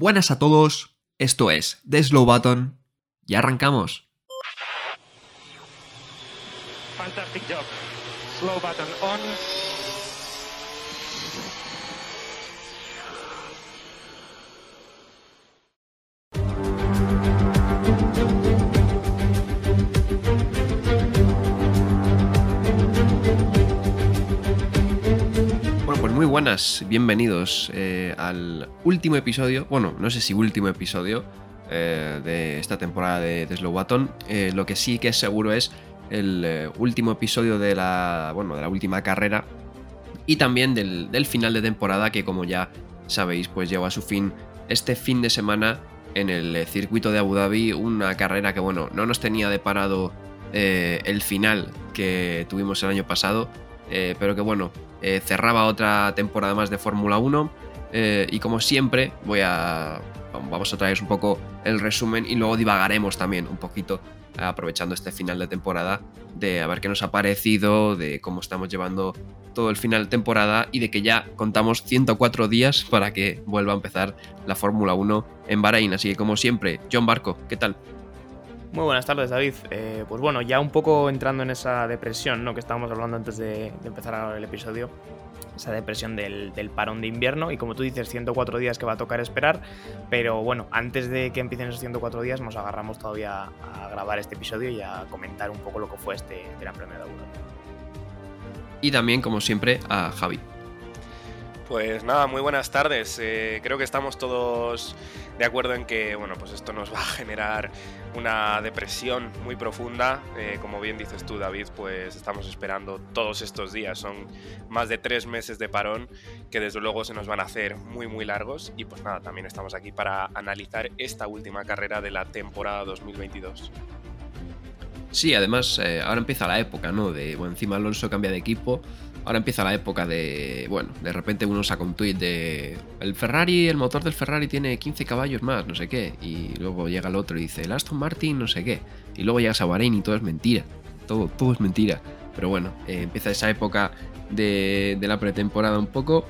Buenas a todos, esto es The Slow Button. Y arrancamos. Buenas, bienvenidos eh, al último episodio, bueno, no sé si último episodio eh, de esta temporada de, de Slow Button. Eh, lo que sí que es seguro es el último episodio de la, bueno, de la última carrera y también del, final de temporada que como ya sabéis pues llegó a su fin este fin de semana en el circuito de Abu Dhabi, una carrera que bueno, no nos tenía deparado eh, el final que tuvimos el año pasado, eh, pero que bueno, eh, cerraba otra temporada más de Fórmula 1 eh, y como siempre voy a vamos a traeros un poco el resumen y luego divagaremos también un poquito aprovechando este final de temporada de a ver qué nos ha parecido, de cómo estamos llevando todo el final de temporada y de que ya contamos 104 días para que vuelva a empezar la Fórmula 1 en Bahrein. Así que como siempre, John Barco, ¿qué tal? Muy buenas tardes, David. Eh, pues bueno, ya un poco entrando en esa depresión ¿no? que estábamos hablando antes de, de empezar el episodio, esa depresión del, del, parón de invierno y como tú dices, 104 días que va a tocar esperar, pero bueno, antes de que empiecen esos 104 días nos agarramos todavía a grabar este episodio y a comentar un poco lo que fue este Gran Premio de Abu Y también, como siempre, a Javi. Pues nada, muy buenas tardes. Eh, creo que estamos todos de acuerdo en que, bueno, pues esto nos va a generar una depresión muy profunda. Eh, como bien dices tú, David, pues estamos esperando todos estos días. Son más de tres meses de parón que desde luego se nos van a hacer muy, muy largos. Y pues nada, también estamos aquí para analizar esta última carrera de la temporada 2022. Sí, además eh, ahora empieza la época, ¿no? De, bueno, encima Alonso cambia de equipo, ahora empieza la época de, bueno, de repente uno saca un tuit de, el Ferrari, el motor del Ferrari tiene 15 caballos más, no sé qué, y luego llega el otro y dice, el Aston Martin, no sé qué, y luego llegas a y todo es mentira, todo, todo es mentira. Pero bueno, eh, empieza esa época de, de la pretemporada un poco.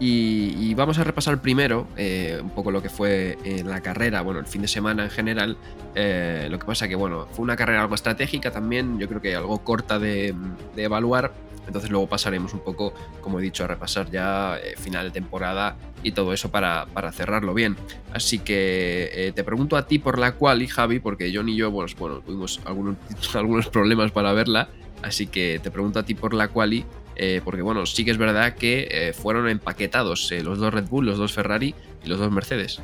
Y, y, vamos a repasar primero eh, un poco lo que fue en la carrera, bueno, el fin de semana en general. Eh, lo que pasa que, bueno, fue una carrera algo estratégica también, yo creo que algo corta de, de evaluar. Entonces luego pasaremos un poco, como he dicho, a repasar ya eh, final de temporada y todo eso para, para cerrarlo bien. Así que eh, te pregunto a ti por la cual, y Javi, porque John y yo, bueno, bueno tuvimos algunos, algunos problemas para verla. Así que te pregunto a ti por la quali, eh, porque bueno, sí que es verdad que fueron empaquetados los dos Red Bull, los dos Ferrari y los dos Mercedes.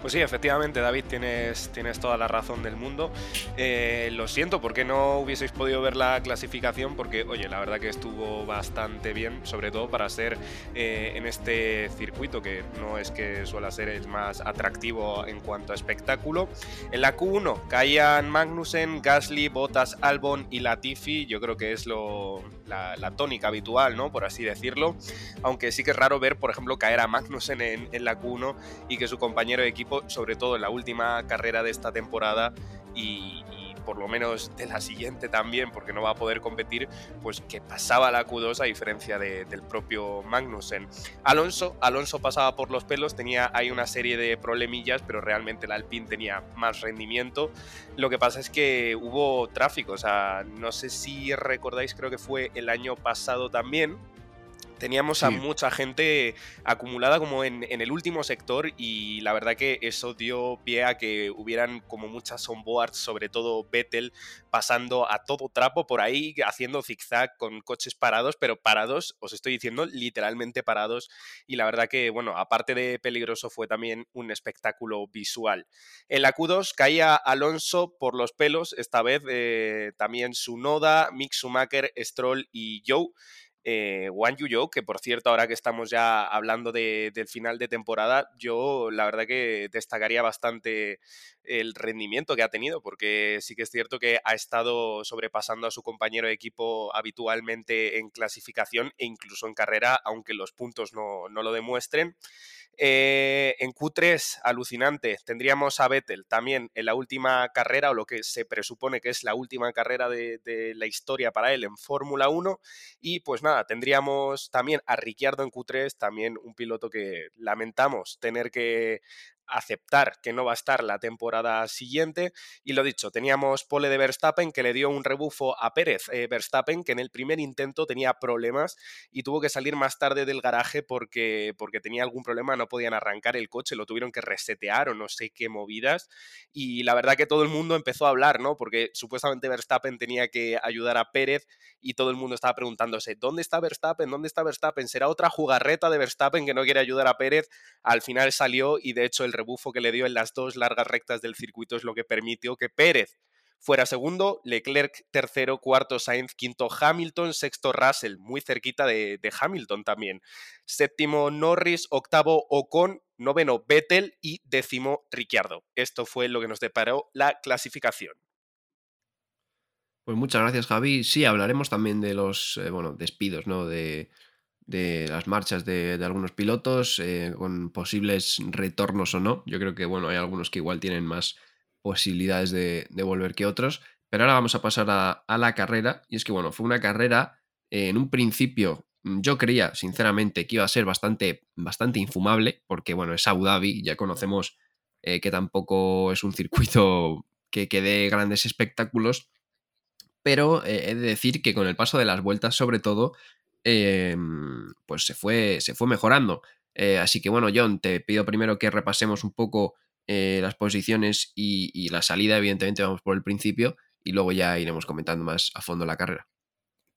Pues sí, efectivamente, David, tienes, tienes toda la razón del mundo. Eh, lo siento porque no hubieseis podido ver la clasificación, porque, oye, la verdad que estuvo bastante bien, sobre todo para ser eh, en este circuito, que no es que suele ser el más atractivo en cuanto a espectáculo. En la Q1 caían Magnussen, Gasly, Bottas, Albon y Latifi. Yo creo que es lo, la, tónica habitual, ¿no? Por así decirlo. Aunque sí que es raro ver, por ejemplo, caer a Magnussen en, en la Q1 y que su compañero de equipo sobre todo en la última carrera de esta temporada y, por lo menos de la siguiente también, porque no va a poder competir, pues que pasaba la Q2 a diferencia de, del propio Magnussen. Alonso, Alonso pasaba por los pelos, tenía ahí una serie de problemillas, pero realmente el Alpine tenía más rendimiento. Lo que pasa es que hubo tráfico, o sea, no sé si recordáis, creo que fue el año pasado también, teníamos sí. a mucha gente acumulada como en, en, el último sector y la verdad que eso dio pie a que hubieran como muchas onboards, sobre todo Vettel, pasando a todo trapo por ahí, haciendo zigzag con coches parados, pero parados, os estoy diciendo, literalmente parados. Y la verdad que, bueno, aparte de peligroso, fue también un espectáculo visual. En la Q2 caía Alonso por los pelos, esta vez eh, también Sunoda, Mick Schumacher, Stroll y Joe eh, Wang Yuyo, que por cierto, ahora que estamos ya hablando de, del final de temporada, yo la verdad que destacaría bastante el rendimiento que ha tenido, porque sí que es cierto que ha estado sobrepasando a su compañero de equipo habitualmente en clasificación e incluso en carrera, aunque los puntos no, no lo demuestren. Eh, en Q3, alucinante, tendríamos a Vettel también en la última carrera, o lo que se presupone que es la última carrera de, de la historia para él en Fórmula 1. Y pues nada, tendríamos también a Ricciardo en Q3, también un piloto que lamentamos tener que aceptar que no va a estar la temporada siguiente. Y lo dicho, teníamos pole de Verstappen que le dio un rebufo a Pérez. Eh, Verstappen que en el primer intento tenía problemas y tuvo que salir más tarde del garaje porque, porque tenía algún problema, no podían arrancar el coche, lo tuvieron que resetear o no sé qué movidas. Y la verdad que todo el mundo empezó a hablar, ¿no? Porque supuestamente Verstappen tenía que ayudar a Pérez y todo el mundo estaba preguntándose, ¿dónde está Verstappen? ¿Dónde está Verstappen? ¿Será otra jugarreta de Verstappen que no quiere ayudar a Pérez? Al final salió y de hecho el rebufo que le dio en las dos largas rectas del circuito es lo que permitió que Pérez fuera segundo, Leclerc tercero, cuarto Sainz, quinto Hamilton, sexto Russell, muy cerquita de, Hamilton también. Séptimo Norris, octavo Ocon, noveno Vettel y décimo Ricciardo. Esto fue lo que nos deparó la clasificación. Pues muchas gracias, Javi. Sí, hablaremos también de los eh, bueno, despidos, ¿no? De, de las marchas de, de algunos pilotos, eh, con posibles retornos o no. Yo creo que bueno, hay algunos que igual tienen más posibilidades de, volver que otros. Pero ahora vamos a pasar a, la carrera. Y es que, bueno, fue una carrera eh, en un principio. Yo creía, sinceramente, que iba a ser bastante, bastante infumable, porque bueno, es Abu Dhabi, ya conocemos eh, que tampoco es un circuito que, que dé grandes espectáculos, pero he de decir que con el paso de las vueltas, sobre todo, eh, pues se fue, se fue mejorando. Eh, así que bueno, John, te pido primero que repasemos un poco eh, las posiciones y, la salida, evidentemente vamos por el principio y luego ya iremos comentando más a fondo la carrera.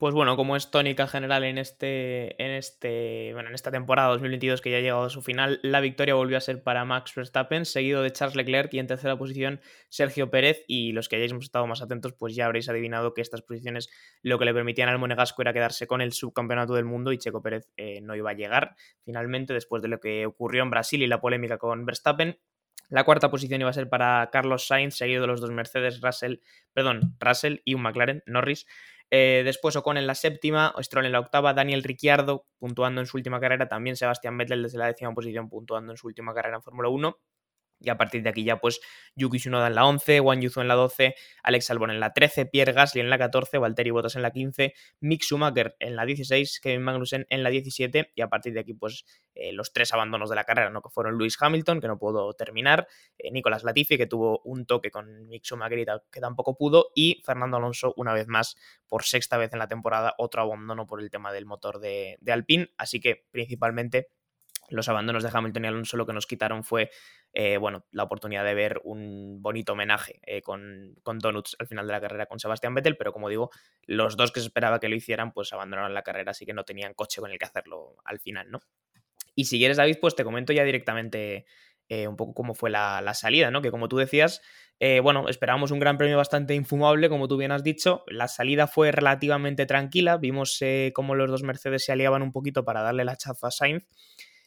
Pues bueno, como es tónica general en este, en este, bueno, en esta temporada 2022 que ya ha llegado a su final, la victoria volvió a ser para Max Verstappen, seguido de Charles Leclerc y en tercera posición Sergio Pérez. Y los que hayáis estado más atentos, pues ya habréis adivinado que estas posiciones lo que le permitían al Monegasco era quedarse con el subcampeonato del mundo y Checo Pérez eh, no iba a llegar finalmente después de lo que ocurrió en Brasil y la polémica con Verstappen. La cuarta posición iba a ser para Carlos Sainz, seguido de los dos Mercedes, Russell, perdón, Russell y un McLaren, Norris. Eh, después Ocon en la séptima, Stroll en la octava, Daniel Ricciardo puntuando en su última carrera, también Sebastián Vettel desde la décima posición puntuando en su última carrera en Fórmula 1. Y a partir de aquí ya pues Yuki Tsunoda en la 11, Juan Yuzu en la 12, Alex Albon en la 13, Pierre Gasly en la 14, Valtteri Bottas en la 15, Mick Schumacher en la 16, Kevin Magnussen en la 17 y a partir de aquí pues eh, los tres abandonos de la carrera, ¿no? que fueron Lewis Hamilton, que no pudo terminar, eh, Nicolás Latifi, que tuvo un toque con Mick Schumacher y que tampoco pudo, y Fernando Alonso una vez más por sexta vez en la temporada, otro abandono por el tema del motor de, de Alpine, así que principalmente los abandonos de Hamilton y Alonso lo que nos quitaron fue eh, bueno, la oportunidad de ver un bonito homenaje eh, con, con, Donuts al final de la carrera con Sebastián Vettel, pero como digo, los dos que se esperaba que lo hicieran, pues abandonaron la carrera, así que no tenían coche con el que hacerlo al final, ¿no? Y si quieres, David, pues te comento ya directamente eh, un poco cómo fue la, la, salida, ¿no? Que como tú decías, bueno, esperábamos un gran premio bastante infumable, como tú bien has dicho. La salida fue relativamente tranquila, vimos cómo los dos Mercedes se aliaban un poquito para darle la chafa a Sainz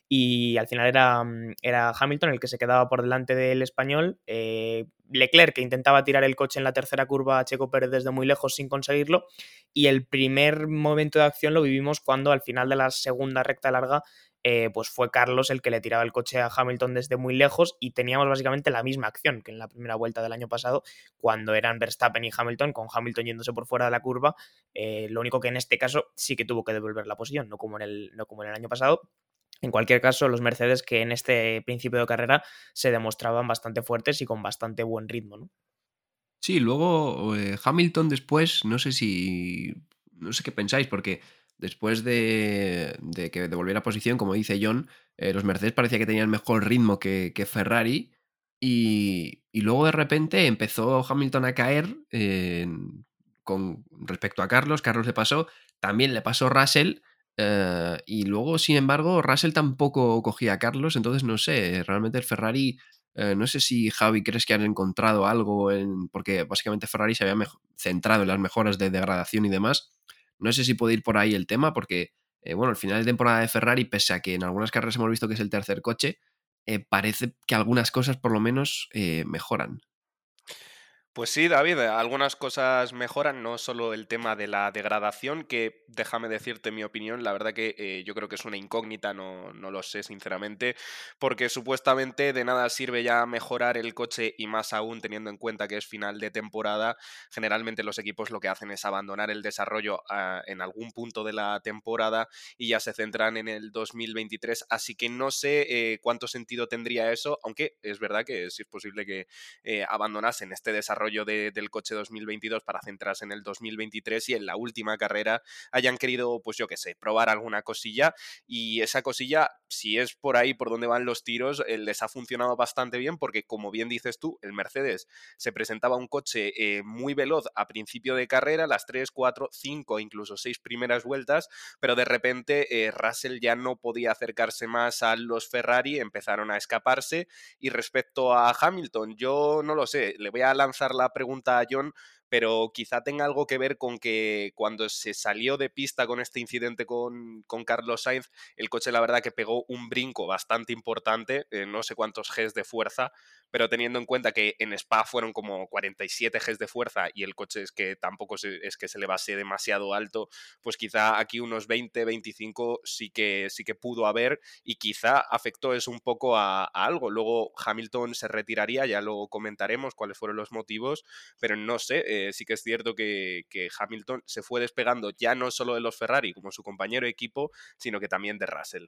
y al final era, era, Hamilton el que se quedaba por delante del español. Eh, Leclerc que intentaba tirar el coche en la tercera curva a Checo Pérez desde muy lejos sin conseguirlo. Y el primer momento de acción lo vivimos cuando al final de la segunda recta larga eh, pues fue Carlos el que le tiraba el coche a Hamilton desde muy lejos y teníamos básicamente la misma acción que en la primera vuelta del año pasado cuando eran Verstappen y Hamilton, con Hamilton yéndose por fuera de la curva. Eh, lo único que en este caso sí que tuvo que devolver la posición, no como en el, no como en el año pasado. En cualquier caso, los Mercedes que en este principio de carrera se demostraban bastante fuertes y con bastante buen ritmo, ¿no? Sí, luego eh, Hamilton después, no sé si. No sé qué pensáis, porque después de, de que devolviera posición, como dice John, eh, los Mercedes parecía que tenían mejor ritmo que, Ferrari. Y, y, luego de repente empezó Hamilton a caer eh, con respecto a Carlos. Carlos le pasó, también le pasó Russell. Uh, y luego, sin embargo, Russell tampoco cogía a Carlos, entonces no sé, realmente el Ferrari, uh, no sé si Javi crees que han encontrado algo, en, porque básicamente Ferrari se había centrado en las mejoras de degradación y demás. No sé si puede ir por ahí el tema, porque, eh, bueno, al final de temporada de Ferrari, pese a que en algunas carreras hemos visto que es el tercer coche, eh, parece que algunas cosas por lo menos eh, mejoran. Pues sí, David, algunas cosas mejoran, no solo el tema de la degradación, que déjame decirte mi opinión, la verdad que eh, yo creo que es una incógnita, no, no, lo sé sinceramente, porque supuestamente de nada sirve ya mejorar el coche y más aún teniendo en cuenta que es final de temporada, generalmente los equipos lo que hacen es abandonar el desarrollo ah, en algún punto de la temporada y ya se centran en el 2023, así que no sé eh, cuánto sentido tendría eso, aunque es verdad que es posible que eh, abandonasen este desarrollo del coche 2022 para centrarse en el 2023 y en la última carrera hayan querido, pues yo qué sé, probar alguna cosilla. Y esa cosilla, si es por ahí por donde van los tiros, eh, les ha funcionado bastante bien porque como bien dices tú, el Mercedes se presentaba un coche eh, muy veloz a principio de carrera, las 3, 4, 5, incluso 6 primeras vueltas, pero de repente eh, Russell ya no podía acercarse más a los Ferrari, empezaron a escaparse. Y respecto a Hamilton, yo no lo sé, le voy a lanzar la pregunta a John pero quizá tenga algo que ver con que cuando se salió de pista con este incidente con, Carlos Sainz, el coche la verdad que pegó un brinco bastante importante, eh, no sé cuántos Gs de fuerza, pero teniendo en cuenta que en Spa fueron como 47 Gs de fuerza y el coche es que tampoco es que se le base demasiado alto, pues quizá aquí unos 20, 25 sí que, sí que pudo haber y quizá afectó eso un poco a, algo. Luego Hamilton se retiraría, ya lo comentaremos cuáles fueron los motivos, pero no sé, sí que es cierto que, Hamilton se fue despegando ya no solo de los Ferrari como su compañero de equipo, sino que también de Russell.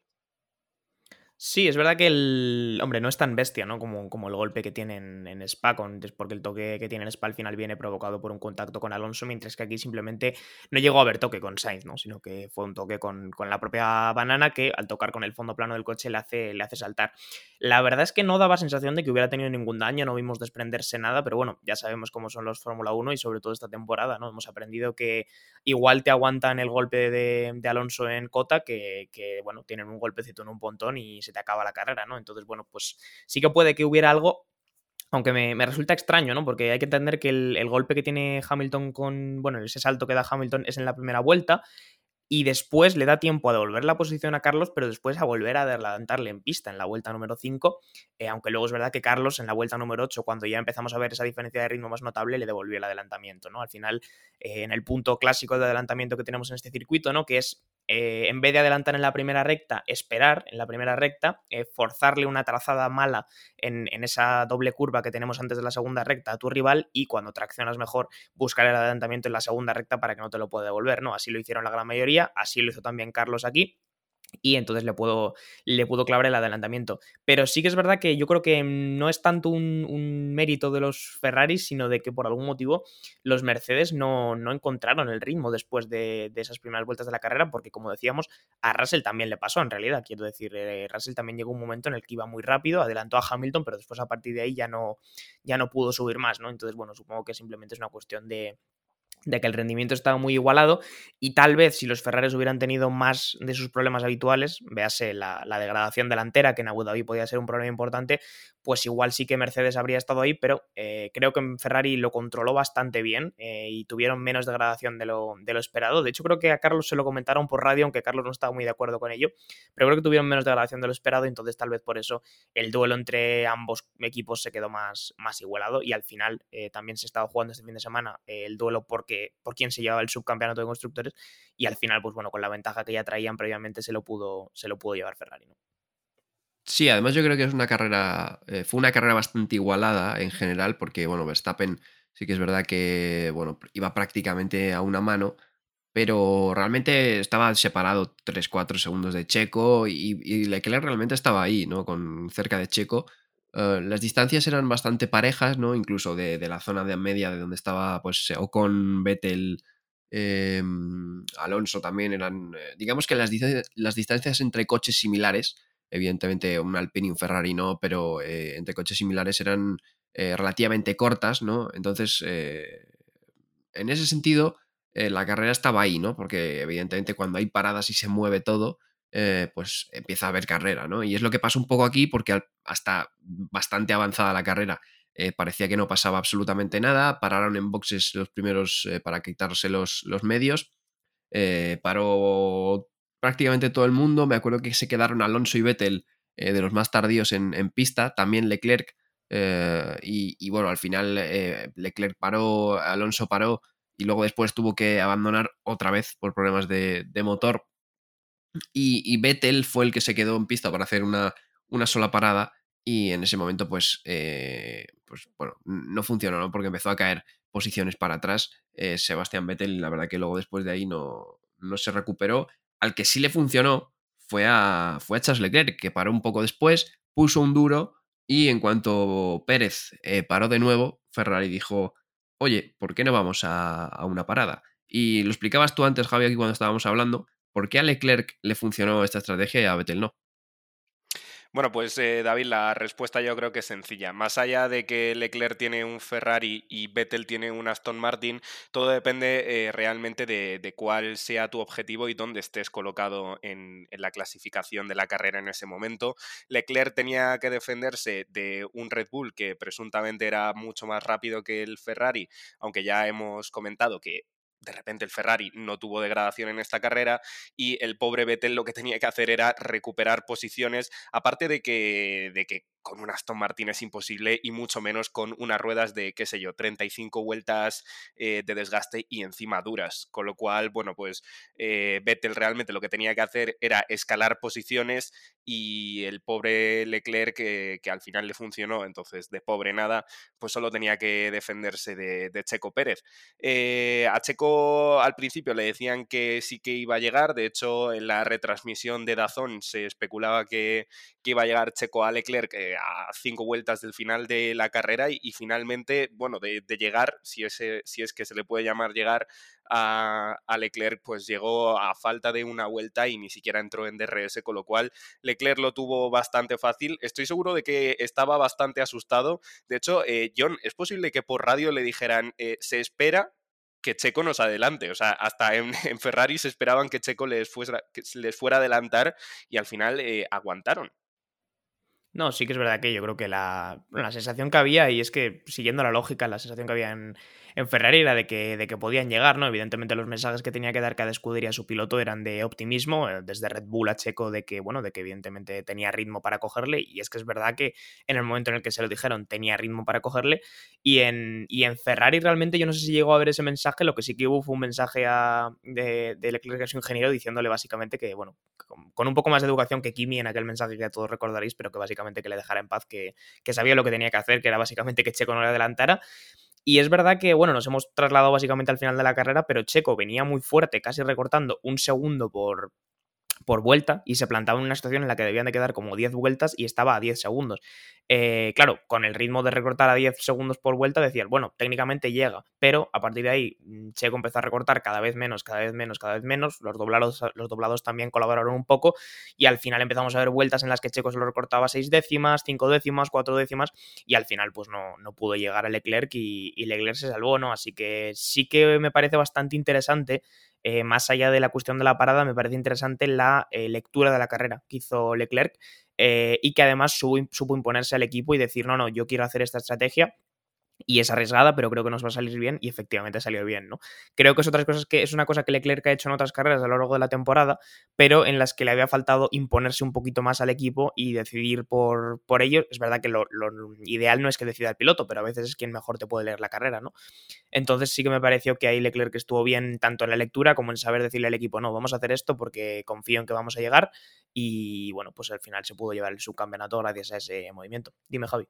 Sí, es verdad que el. Hombre, no es tan bestia, ¿no? Como, como el golpe que tiene en, Spa, con, porque el toque que tiene en Spa al final viene provocado por un contacto con Alonso, mientras que aquí simplemente no llegó a haber toque con Sainz, ¿no? Sino que fue un toque con, la propia banana que al tocar con el fondo plano del coche le hace, le hace saltar. La verdad es que no daba sensación de que hubiera tenido ningún daño, no vimos desprenderse nada, pero bueno, ya sabemos cómo son los Fórmula 1 y sobre todo esta temporada, ¿no? Hemos aprendido que igual te aguantan el golpe de, Alonso en Cota, que, que, bueno, tienen un golpecito en un pontón y se te acaba la carrera, ¿no? Entonces, bueno, pues sí que puede que hubiera algo, aunque me, resulta extraño, ¿no? Porque hay que entender que el, golpe que tiene Hamilton con, bueno, ese salto que da Hamilton es en la primera vuelta y después le da tiempo a devolver la posición a Carlos, pero después a volver a adelantarle en pista en la vuelta número 5, eh, aunque luego es verdad que Carlos en la vuelta número 8, cuando ya empezamos a ver esa diferencia de ritmo más notable, le devolvió el adelantamiento, ¿no? Al final, eh, en el punto clásico de adelantamiento que tenemos en este circuito, ¿no? Que es, eh, en vez de adelantar en la primera recta, esperar en la primera recta, forzarle una trazada mala en, en, esa doble curva que tenemos antes de la segunda recta a tu rival y cuando traccionas mejor, buscar el adelantamiento en la segunda recta para que no te lo pueda devolver, ¿no? Así lo hicieron la gran mayoría así lo hizo también Carlos aquí y entonces le puedo, le puedo clavar el adelantamiento. Pero sí que es verdad que yo creo que no es tanto un, mérito de los Ferraris, sino de que por algún motivo los Mercedes no, encontraron el ritmo después de, esas primeras vueltas de la carrera, porque como decíamos, a Russell también le pasó en realidad. Quiero decir, eh, Russell también llegó un momento en el que iba muy rápido, adelantó a Hamilton, pero después a partir de ahí ya no, ya no pudo subir más, ¿no? Entonces, bueno, supongo que simplemente es una cuestión de, de que el rendimiento estaba muy igualado y tal vez si los Ferraris hubieran tenido más de sus problemas habituales, véase la, degradación delantera, que en Abu Dhabi podía ser un problema importante, pues igual sí que Mercedes habría estado ahí, pero eh, creo que Ferrari lo controló bastante bien eh, y tuvieron menos degradación de lo, de lo, esperado. De hecho, creo que a Carlos se lo comentaron por radio, aunque Carlos no estaba muy de acuerdo con ello, pero creo que tuvieron menos degradación de lo esperado, entonces tal vez por eso el duelo entre ambos equipos se quedó más, más igualado y al final eh, también se estaba jugando este fin de semana el duelo porque por quién se llevaba el subcampeonato de constructores y al final, pues bueno, con la ventaja que ya traían previamente se lo pudo, se lo pudo llevar Ferrari. ¿no? Sí, además yo creo que es una carrera, eh, fue una carrera bastante igualada en general, porque bueno, Verstappen sí que es verdad que bueno, iba prácticamente a una mano, pero realmente estaba separado 3-4 segundos de Checo y, y, Leclerc realmente estaba ahí, ¿no? Con cerca de Checo, eh, las distancias eran bastante parejas, ¿no? Incluso de, la zona de media de donde estaba, pues, Ocon, Vettel, em, Alonso también eran. Eh, digamos que las, las, distancias entre coches similares, evidentemente un Alpine y un Ferrari no, pero eh, entre coches similares eran relativamente cortas, ¿no? Entonces, en ese sentido, la carrera estaba ahí, ¿no? Porque evidentemente cuando hay paradas y se mueve todo, eh, pues empieza a haber carrera, ¿no? Y es lo que pasa un poco aquí porque hasta bastante avanzada la carrera eh, parecía que no pasaba absolutamente nada, pararon en boxes los primeros eh, para quitarse los, los medios, paró prácticamente todo el mundo, me acuerdo que se quedaron Alonso y Vettel de los más tardíos en, en, pista, también Leclerc eh, y, bueno, al final Leclerc paró, Alonso paró y luego después tuvo que abandonar otra vez por problemas de, motor. Y, Vettel fue el que se quedó en pista para hacer una, una sola parada y en ese momento pues, eh, pues bueno, no funcionó, ¿no? Porque empezó a caer posiciones para atrás Sebastián Vettel la verdad que luego después de ahí no, no se recuperó. Al que sí le funcionó fue a, fue a Charles Leclerc, que paró un poco después, puso un duro y en cuanto Pérez eh, paró de nuevo, Ferrari dijo, oye, ¿por qué no vamos a, una parada? Y lo explicabas tú antes, Javi, aquí cuando estábamos hablando, ¿por qué a Leclerc le funcionó esta estrategia y a Vettel no? Bueno, pues eh, David, la respuesta yo creo que es sencilla. Más allá de que Leclerc tiene un Ferrari y Vettel tiene un Aston Martin, todo depende eh, realmente de, cuál sea tu objetivo y dónde estés colocado en, la clasificación de la carrera en ese momento. Leclerc tenía que defenderse de un Red Bull que presuntamente era mucho más rápido que el Ferrari, aunque ya hemos comentado que de repente el Ferrari no tuvo degradación en esta carrera y el pobre Vettel lo que tenía que hacer era recuperar posiciones, aparte de que, de que con un Aston Martin es imposible y mucho menos con unas ruedas de, qué sé yo, 35 vueltas eh, de desgaste y encima duras. Con lo cual, bueno, pues eh, Vettel realmente lo que tenía que hacer era escalar posiciones y el pobre Leclerc, que, al final le funcionó, entonces de pobre nada, pues solo tenía que defenderse de, Checo Pérez. Eh, a Checo al principio le decían que sí que iba a llegar, de hecho en la retransmisión de Dazón se especulaba que, iba a llegar Checo a Leclerc a cinco vueltas del final de la carrera y, finalmente, bueno, de, llegar, si es que se le puede llamar llegar a, Leclerc, pues llegó a falta de una vuelta y ni siquiera entró en DRS, con lo cual Leclerc lo tuvo bastante fácil. Estoy seguro de que estaba bastante asustado. De hecho, eh, John, es posible que por radio le dijeran, eh, se espera que Checo nos adelante. O sea, hasta en, Ferrari se esperaban que Checo les fuera, les fuera a adelantar y al final eh, aguantaron. No, sí que es verdad que yo creo que la, la, sensación que había, y es que siguiendo la lógica, la sensación que había en, en Ferrari era de que, de que podían llegar, ¿no? Evidentemente los mensajes que tenía que dar cada escudería a su piloto eran de optimismo, eh, desde Red Bull a Checo, de que, bueno, de que evidentemente tenía ritmo para cogerle, y es que es verdad que en el momento en el que se lo dijeron tenía ritmo para cogerle, y en, y en Ferrari realmente yo no sé si llegó a ver ese mensaje, lo que sí que hubo fue un mensaje a, de, de Leclerc, que es ingeniero, diciéndole básicamente que, bueno, con, un poco más de educación que Kimi en aquel mensaje que ya todos recordaréis, pero que básicamente que le dejara en paz, que, que sabía lo que tenía que hacer, que era básicamente que Checo no le adelantara, y es verdad que, bueno, nos hemos trasladado básicamente al final de la carrera, pero Checo venía muy fuerte, casi recortando un segundo por, por vuelta y se plantaba en una situación en la que debían de quedar como 10 vueltas y estaba a 10 segundos. Eh, claro, con el ritmo de recortar a 10 segundos por vuelta decías, bueno, técnicamente llega, pero a partir de ahí mm, Checo empezó a recortar cada vez menos, cada vez menos, cada vez menos, los doblados, los doblados también colaboraron un poco y al final empezamos a ver vueltas en las que Checo se lo recortaba 6 décimas, 5 décimas, 4 décimas y al final pues no, no pudo llegar a Leclerc y, y Leclerc se salvó, ¿no? Así que sí que me parece bastante interesante eh, más allá de la cuestión de la parada, me parece interesante la eh, lectura de la carrera que hizo Leclerc eh, y que además supo, imponerse al equipo y decir, no, no, yo quiero hacer esta estrategia y es arriesgada, pero creo que nos va a salir bien y efectivamente salió bien, ¿no? Creo que es otras cosas que es una cosa que Leclerc ha hecho en otras carreras a lo largo de la temporada, pero en las que le había faltado imponerse un poquito más al equipo y decidir por, por ello. Es verdad que lo, ideal no es que decida el piloto, pero a veces es quien mejor te puede leer la carrera, ¿no? Entonces sí que me pareció que ahí Leclerc estuvo bien tanto en la lectura como en saber decirle al equipo, no, vamos a hacer esto porque confío en que vamos a llegar y bueno, pues al final se pudo llevar el subcampeonato gracias a ese movimiento. Dime, Javi.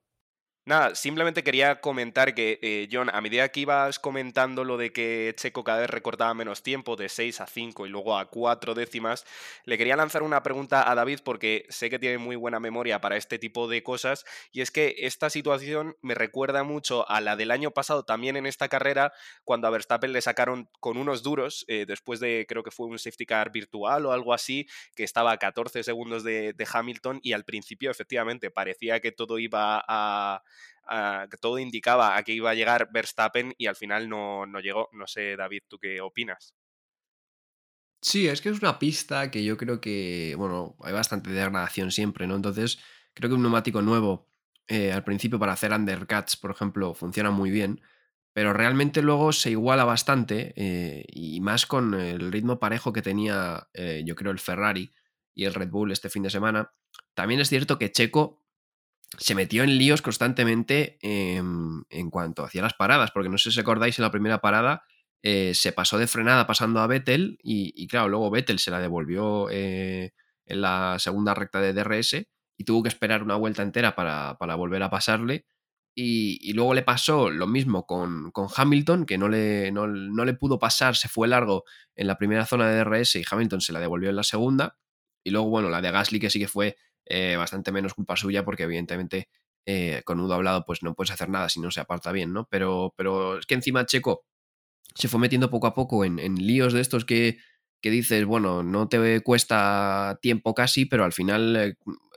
Nada, simplemente quería comentar que, eh, John, a medida que ibas comentando lo de que Checo cada vez recortaba menos tiempo, de 6 a 5 y luego a 4 décimas, le quería lanzar una pregunta a David porque sé que tiene muy buena memoria para este tipo de cosas y es que esta situación me recuerda mucho a la del año pasado también en esta carrera, cuando a Verstappen le sacaron con unos duros, eh, después de creo que fue un safety car virtual o algo así, que estaba a 14 segundos de Hamilton y al principio efectivamente parecía que todo iba a que todo indicaba a que iba a llegar Verstappen y al final no, no llegó. No sé, David, ¿tú qué opinas? Sí, es que es una pista que yo creo que, bueno, hay bastante degradación siempre, ¿no? Entonces, creo que un neumático nuevo eh, al principio para hacer undercuts, por ejemplo, funciona muy bien, pero realmente luego se iguala bastante eh, y más con el ritmo parejo que tenía, eh, yo creo, el Ferrari y el Red Bull este fin de semana. También es cierto que Checo se metió en líos constantemente en, en cuanto hacía las paradas, porque no sé si acordáis en la primera parada eh, se pasó de frenada pasando a Vettel y, claro, luego Vettel se la devolvió eh, en la segunda recta de DRS y tuvo que esperar una vuelta entera para, volver a pasarle. Y, luego le pasó lo mismo con, Hamilton, que no le, no, le, pudo pasar, se fue largo en la primera zona de DRS y Hamilton se la devolvió en la segunda. Y luego, bueno, la de Gasly, que sí que fue eh, bastante menos culpa suya, porque evidentemente con Udo hablado, pues no puedes hacer nada si no se aparta bien, ¿no? Pero, pero es que encima Checo se fue metiendo poco a poco en, líos de estos que, dices, bueno, no te cuesta tiempo casi, pero al final, eh,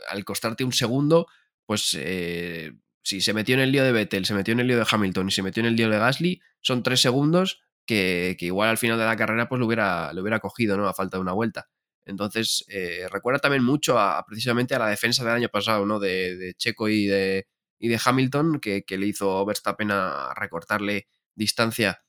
al costarte un segundo, pues eh, si se metió en el lío de Vettel, se metió en el lío de Hamilton y se metió en el lío de Gasly, son tres segundos que, igual al final de la carrera pues lo hubiera, lo hubiera cogido, ¿no? A falta de una vuelta. Entonces, eh, recuerda también mucho a, precisamente a la defensa del año pasado, ¿no? De, Checo y de, y de Hamilton, que, que, le hizo Verstappen a recortarle distancia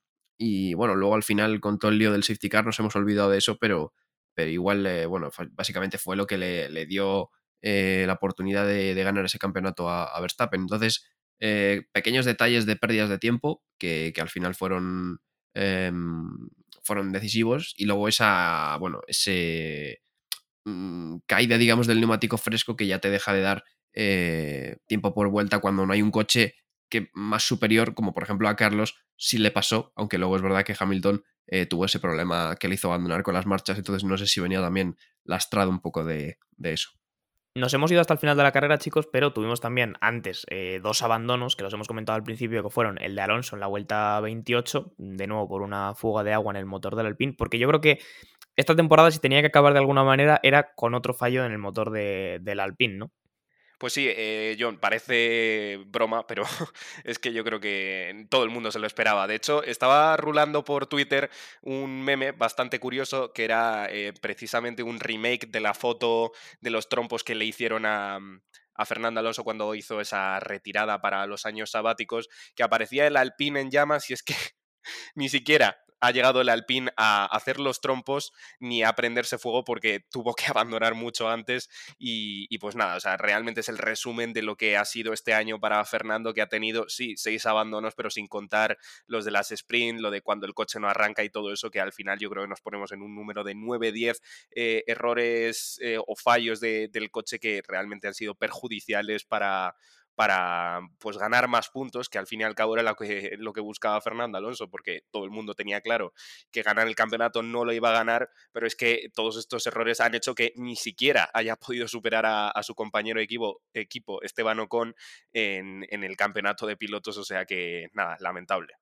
y bueno, luego al final con todo el lío del safety car nos hemos olvidado de eso, pero, pero igual, eh, bueno, básicamente fue lo que le, dio eh, la oportunidad de, ganar ese campeonato a, Verstappen. Entonces, eh, pequeños detalles de pérdidas de tiempo que, al final fueron, em, fueron decisivos y luego esa, bueno, ese mm, caída, digamos, del neumático fresco que ya te deja de dar tiempo por vuelta cuando no hay un coche que más superior, como por ejemplo a Carlos, sí le pasó, aunque luego es verdad que Hamilton eh, tuvo ese problema que le hizo abandonar con las marchas, entonces no sé si venía también lastrado un poco de, eso. Nos hemos ido hasta el final de la carrera, chicos, pero tuvimos también antes eh, dos abandonos que los hemos comentado al principio, que fueron el de Alonso en la vuelta 28, de nuevo por una fuga de agua en el motor del Alpine, porque yo creo que esta temporada, si tenía que acabar de alguna manera, era con otro fallo en el motor del Alpine, ¿no? Pues sí, eh, John, parece broma, pero es que yo creo que todo el mundo se lo esperaba. De hecho, estaba rulando por Twitter un meme bastante curioso que era eh, precisamente un remake de la foto de los trompos que le hicieron a, a Fernando Alonso cuando hizo esa retirada para los años sabáticos, que aparecía el Alpine en llamas y es que ni siquiera ha llegado el Alpine a hacer los trompos ni a prenderse fuego porque tuvo que abandonar mucho antes. Y, pues nada, o sea, realmente es el resumen de lo que ha sido este año para Fernando que ha tenido, sí, seis abandonos, pero sin contar los de las sprint, lo de cuando el coche no arranca y todo eso, que al final yo creo que nos ponemos en un número de 9, 10 eh, errores eh, o fallos del coche que realmente han sido perjudiciales para para pues ganar más puntos, que al fin y al cabo era lo que, lo que buscaba Fernando Alonso, porque todo el mundo tenía claro que ganar el campeonato no lo iba a ganar, pero es que todos estos errores han hecho que ni siquiera haya podido superar a, su compañero equipo, equipo Esteban Ocon en, en el campeonato de pilotos, o sea que nada, lamentable.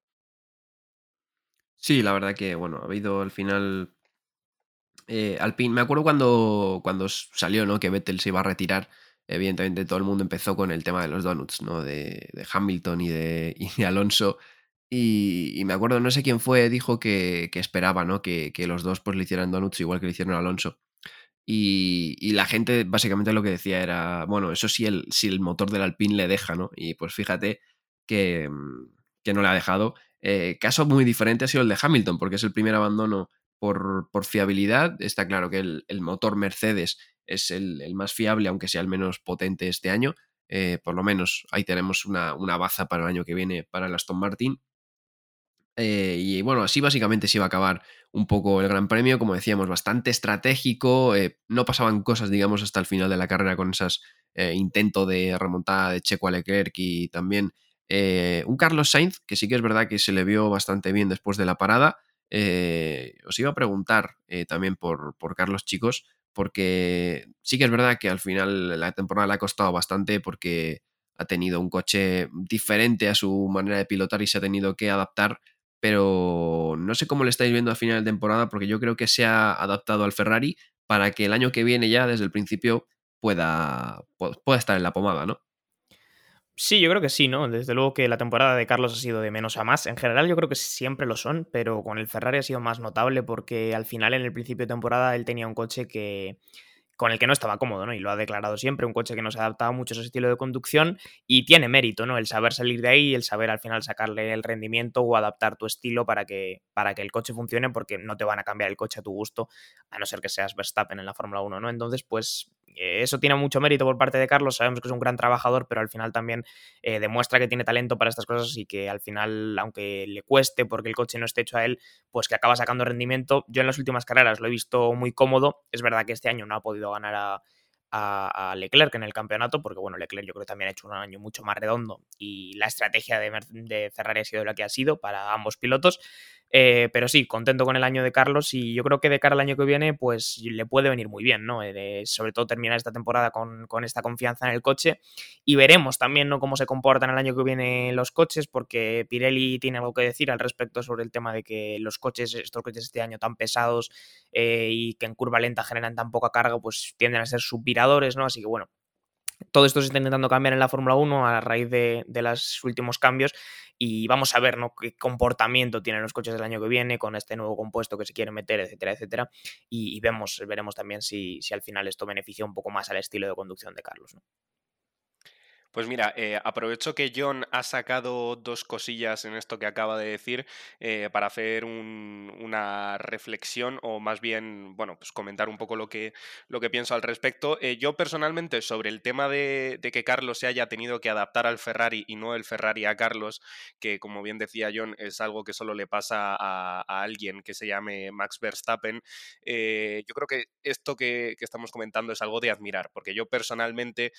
Sí, la verdad que, bueno, ha habido al final eh, Alpine. Me acuerdo cuando, cuando salió, ¿no? Que Vettel se iba a retirar evidentemente todo el mundo empezó con el tema de los donuts, ¿no? De, Hamilton y de, Alonso. Y, me acuerdo, no sé quién fue, dijo que, esperaba, ¿no? Que, los dos pues le hicieran donuts igual que le hicieron a Alonso. Y, la gente básicamente lo que decía era, bueno, eso sí el, si el motor del Alpine le deja, ¿no? Y pues fíjate que, mm, no le ha dejado. Eh, caso muy diferente ha sido el de Hamilton, porque es el primer abandono por, fiabilidad. Está claro que el, motor Mercedes es el, más fiable, aunque sea el menos potente este año. Eh, por lo menos ahí tenemos una, baza para el año que viene para el Aston Martin. Eh, y bueno, así básicamente se iba a acabar un poco el Gran Premio, como decíamos, bastante estratégico. Eh, no pasaban cosas, digamos, hasta el final de la carrera con esas intento de remontada de Checo a Leclerc y también un Carlos Sainz, que sí que es verdad que se le vio bastante bien después de la parada. Os iba a preguntar también por, por, Carlos Chicos, porque sí que es verdad que al final la temporada le ha costado bastante porque ha tenido un coche diferente a su manera de pilotar y se ha tenido que adaptar, pero no sé cómo le estáis viendo a final de temporada porque yo creo que se ha adaptado al Ferrari para que el año que viene ya desde el principio pueda, pueda estar en la pomada, ¿no? Sí, yo creo que sí, ¿no? Desde luego que la temporada de Carlos ha sido de menos a más. En general yo creo que siempre lo son, pero con el Ferrari ha sido más notable porque al final en el principio de temporada él tenía un coche que con el que no estaba cómodo, ¿no? Y lo ha declarado siempre, un coche que no se adaptaba mucho a ese estilo de conducción y tiene mérito, ¿no? El saber salir de ahí, el saber al final sacarle el rendimiento o adaptar tu estilo para que, para que el coche funcione, porque no te van a cambiar el coche a tu gusto, a no ser que seas Verstappen en la Fórmula 1, ¿no? Entonces, pues eso tiene mucho mérito por parte de Carlos, sabemos que es un gran trabajador, pero al final también eh, demuestra que tiene talento para estas cosas y que al final, aunque le cueste porque el coche no esté hecho a él, pues que acaba sacando rendimiento. Yo en las últimas carreras lo he visto muy cómodo, es verdad que este año no ha podido ganar a, Leclerc en el campeonato, porque bueno, Leclerc yo creo que también ha hecho un año mucho más redondo y la estrategia de, de Ferrari ha sido la que ha sido para ambos pilotos. Eh, pero sí, contento con el año de Carlos y yo creo que de cara al año que viene, pues le puede venir muy bien, ¿no? Eh, sobre todo terminar esta temporada con, esta confianza en el coche y veremos también, ¿no? Cómo se comportan el año que viene los coches, porque Pirelli tiene algo que decir al respecto sobre el tema de que los coches, estos coches este año tan pesados eh, y que en curva lenta generan tan poca carga, pues tienden a ser ¿no? Así que bueno, todo esto se está intentando cambiar en la Fórmula 1 a raíz de, los últimos cambios y vamos a ver ¿no? qué comportamiento tienen los coches del año que viene con este nuevo compuesto que se quiere meter, etcétera, etcétera. Y, veremos también si, si, al final esto beneficia un poco más al estilo de conducción de Carlos. ¿no? Pues mira, eh, aprovecho que John ha sacado dos cosillas en esto que acaba de decir eh, para hacer una reflexión o más bien, bueno, pues comentar un poco lo que, lo que pienso al respecto. Eh, yo personalmente sobre el tema de, que Carlos se haya tenido que adaptar al Ferrari y no el Ferrari a Carlos, que como bien decía John es algo que solo le pasa a, alguien que se llame Max Verstappen, yo creo que esto que, que, estamos comentando es algo de admirar, porque yo personalmente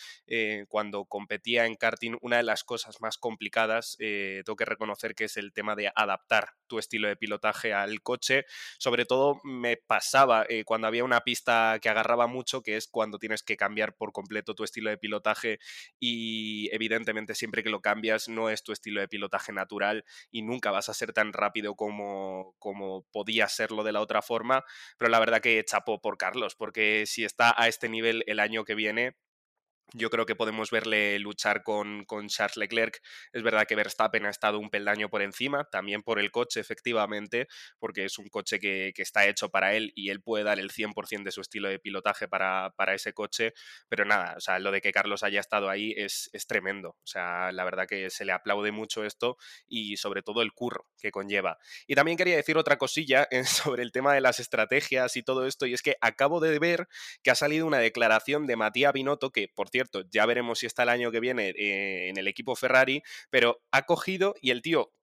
cuando competí en karting, una de las cosas más complicadas, eh, tengo que reconocer que es el tema de adaptar tu estilo de pilotaje al coche. Sobre todo me pasaba eh, cuando había una pista que agarraba mucho, que es cuando tienes que cambiar por completo tu estilo de pilotaje y evidentemente siempre que lo cambias no es tu estilo de pilotaje natural y nunca vas a ser tan rápido como, como podía serlo de la otra forma. Pero la verdad que chapó por Carlos, porque si está a este nivel el año que viene, yo creo que podemos verle luchar con, con, Charles Leclerc. Es verdad que Verstappen ha estado un peldaño por encima, también por el coche, efectivamente, porque es un coche que, está hecho para él y él puede dar el 100% de su estilo de pilotaje para, ese coche. Pero nada, o sea, lo de que Carlos haya estado ahí es, es tremendo. O sea, la verdad que se le aplaude mucho esto y sobre todo el curro que conlleva. Y también quería decir otra cosilla sobre el tema de las estrategias y todo esto, y es que acabo de ver que ha salido una declaración de Matías Binotto, que por cierto, ya veremos si está el año que viene eh, en el equipo Ferrari, pero ha cogido y el tío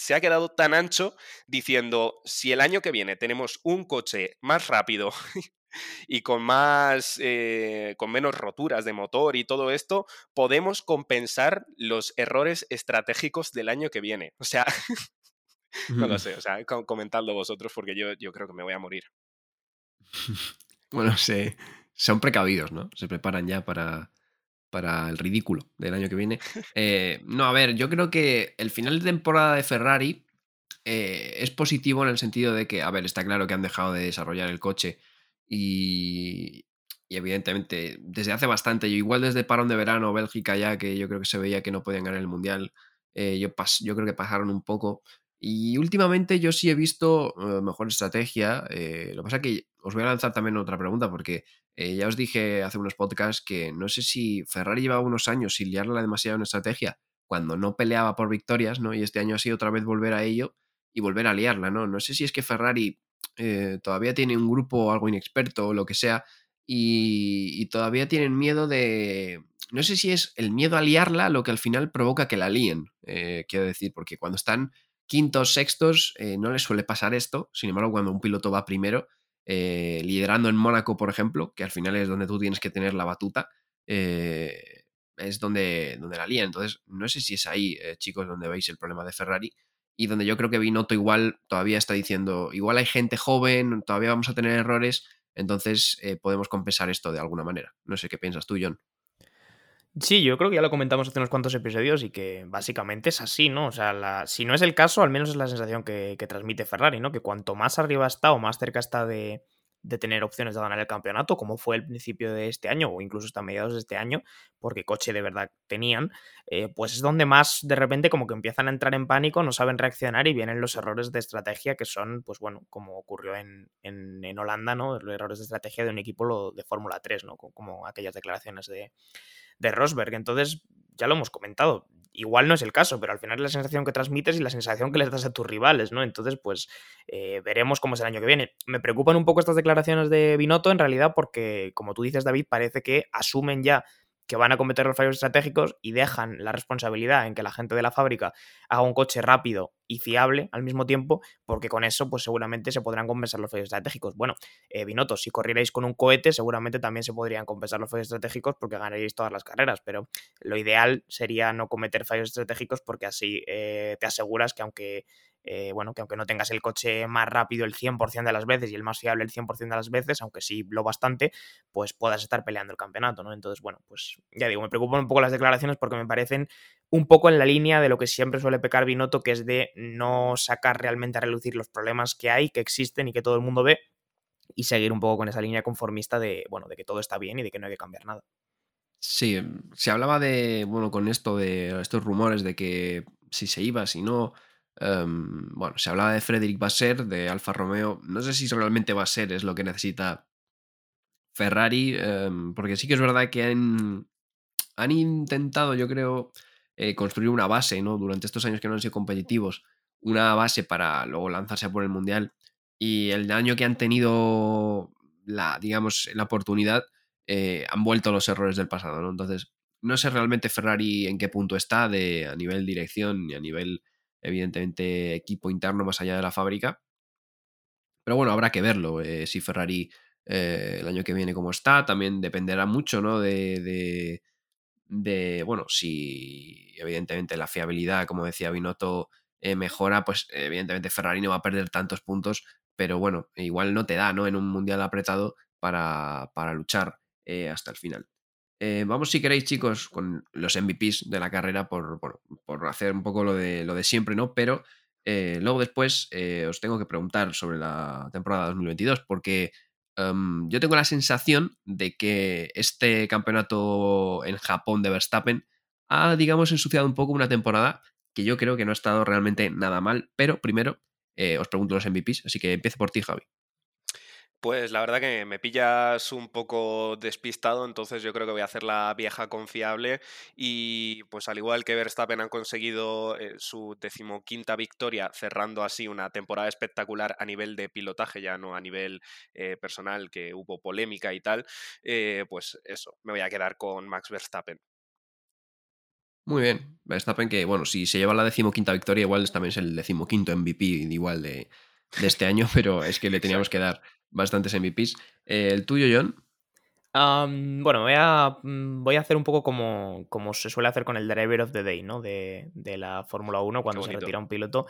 se ha quedado tan ancho diciendo, si el año que viene tenemos un coche más rápido y con más eh, con menos roturas de motor y todo esto, podemos compensar los errores estratégicos del año que viene. O sea, no lo sé, o sea, comentadlo vosotros porque yo, yo creo que me voy a morir. Bueno, son precavidos, ¿no? Se preparan ya para, para el ridículo del año que viene. Eh, no, a ver, yo creo que el final de temporada de Ferrari eh, es positivo en el sentido de que, a ver, está claro que han dejado de desarrollar el coche y, evidentemente desde hace bastante, yo igual desde parón de verano, Bélgica ya, que yo creo que se veía que no podían ganar el Mundial, eh, yo, yo creo que pasaron un poco. Y últimamente yo sí he visto mejor estrategia. lo que pasa es que os voy a lanzar también otra pregunta porque eh, ya os dije hace unos podcasts que no sé si Ferrari llevaba unos años sin liarla demasiado en estrategia cuando no peleaba por victorias, ¿no? Y este año ha sido otra vez volver a ello y volver a liarla, ¿no? No sé si es que Ferrari eh, todavía tiene un grupo algo inexperto o lo que sea y, todavía tienen miedo de... No sé si es el miedo a liarla lo que al final provoca que la líen, eh, quiero decir, porque cuando están quintos, sextos, no les suele pasar esto, sin embargo, cuando un piloto va primero, eh, liderando en Mónaco, por ejemplo, que al final es donde tú tienes que tener la batuta, eh, es donde, donde la lía. Entonces, no sé si es ahí, eh, chicos, donde veis el problema de Ferrari y donde yo creo que Binotto igual todavía está diciendo, igual hay gente joven, todavía vamos a tener errores, entonces podemos compensar esto de alguna manera. No sé qué piensas tú, John. Sí, yo creo que ya lo comentamos hace unos cuantos episodios y que básicamente es así, ¿no? O sea, si no es el caso, al menos es la sensación que, transmite Ferrari, ¿no? Que cuanto más arriba está o más cerca está de, tener opciones de ganar el campeonato, como fue el principio de este año o incluso hasta mediados de este año, porque coche de verdad tenían, eh, pues es donde más de repente como que empiezan a entrar en pánico, no saben reaccionar y vienen los errores de estrategia que son, pues bueno, como ocurrió en, en, Holanda, ¿no? Los errores de estrategia de un equipo de Fórmula 3, ¿no? Como aquellas declaraciones de de Rosberg. Entonces, ya lo hemos comentado. igual no es el caso, pero al final es la sensación que transmites y la sensación que les das a tus rivales, ¿no? Entonces, pues eh, veremos cómo es el año que viene. Me preocupan un poco estas declaraciones de Binotto en realidad porque, como tú dices, David, parece que asumen ya que van a cometer los fallos estratégicos y dejan la responsabilidad en que la gente de la fábrica haga un coche rápido y fiable al mismo tiempo, porque con eso pues seguramente se podrán compensar los fallos estratégicos. Bueno, eh, Binotto, si corrierais con un cohete seguramente también se podrían compensar los fallos estratégicos porque ganaríais todas las carreras, pero lo ideal sería no cometer fallos estratégicos porque así eh, te aseguras que aunque eh, bueno, que aunque no tengas el coche más rápido el 100% de las veces y el más fiable el 100% de las veces, aunque sí lo bastante, pues puedas estar peleando el campeonato, ¿no? Entonces, bueno, pues ya digo, me preocupan un poco las declaraciones porque me parecen un poco en la línea de lo que siempre suele pecar Binotto, que es de no sacar realmente a relucir los problemas que hay, que existen y que todo el mundo ve, y seguir un poco con esa línea conformista de, bueno, de que todo está bien y de que no hay que cambiar nada. Sí, se hablaba de, bueno, con esto de estos rumores de que si se iba, si no, Em, bueno, se hablaba de Frederick Basser, de Alfa Romeo. No sé si realmente Basser es lo que necesita Ferrari, em, porque sí que es verdad que han, han intentado, yo creo, eh, construir una base, ¿no? Durante estos años que no han sido competitivos, una base para luego lanzarse por el Mundial. Y el año que han tenido la, digamos, la oportunidad, eh, han vuelto los errores del pasado, ¿no? Entonces, no sé realmente Ferrari en qué punto está de, a nivel dirección ni a nivel evidentemente equipo interno más allá de la fábrica. Pero bueno, habrá que verlo. Eh, si Ferrari eh, el año que viene como está, también dependerá mucho, ¿no? De, de, bueno, si evidentemente la fiabilidad, como decía Binotto, eh, mejora, pues evidentemente Ferrari no va a perder tantos puntos, pero bueno, igual no te da, ¿no? En un mundial apretado para, para luchar hasta el final. Eh, vamos, si queréis, chicos, con los MVPs de la carrera por, por hacer un poco lo de, lo de siempre, ¿no? Pero eh, luego después eh, os tengo que preguntar sobre la temporada 2022, porque em, yo tengo la sensación de que este campeonato en Japón de Verstappen ha, digamos, ensuciado un poco una temporada que yo creo que no ha estado realmente nada mal, pero primero os pregunto los MVPs, así que empiezo por ti, Javi. Pues la verdad que me pillas un poco despistado, entonces yo creo que voy a hacer la vieja confiable y pues al igual que Verstappen han conseguido eh, su decimoquinta victoria cerrando así una temporada espectacular a nivel de pilotaje, ya no a nivel eh, personal que hubo polémica y tal, eh, pues eso, me voy a quedar con Max Verstappen. Muy bien, Verstappen que bueno, si se lleva la decimoquinta victoria igual también es el decimoquinto MVP igual de, de este año, pero es que le teníamos que dar bastantes MVPs. Eh, ¿El tuyo, John? bueno, voy a, mm, voy a hacer un poco como, como se suele hacer con el Driver of the Day, ¿no? De, de la Fórmula 1 cuando se retira un piloto.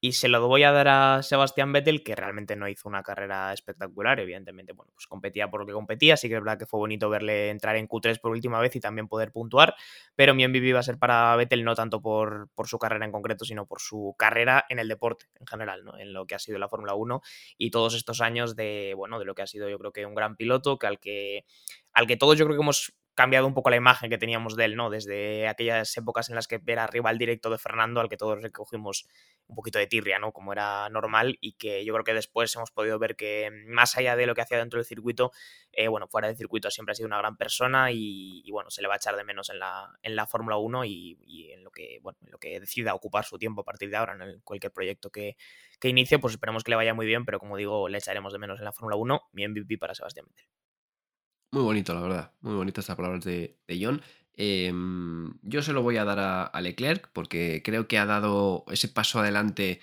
Y se lo voy a dar a Sebastián Vettel, que realmente no hizo una carrera espectacular. Evidentemente, bueno, pues competía por lo que competía. Así que es verdad que fue bonito verle entrar en Q3 por última vez y también poder puntuar. Pero mi MVP va a ser para Vettel, no tanto por, por su carrera en concreto, sino por su carrera en el deporte en general, ¿no? En lo que ha sido la Fórmula 1 y todos estos años de, bueno, de lo que ha sido, yo creo que un gran piloto, que al que, al que todos yo creo que hemos cambiado un poco la imagen que teníamos de él, ¿no? Desde aquellas épocas en las que era rival directo de Fernando, al que todos recogimos un poquito de tirria, ¿no? Como era normal, y que yo creo que después hemos podido ver que más allá de lo que hacía dentro del circuito, eh, bueno, fuera del circuito siempre ha sido una gran persona y, bueno, se le va a echar de menos en la, en la Fórmula 1 y, en lo que, bueno, en lo que decida ocupar su tiempo a partir de ahora en cualquier proyecto que, que inicie, pues esperemos que le vaya muy bien, pero como digo, le echaremos de menos en la Fórmula 1, mi MVP para Sebastián Vettel. Muy bonito, la verdad. Muy bonitas estas palabras de, de John. Em, yo se lo voy a dar a, Leclerc porque creo que ha dado ese paso adelante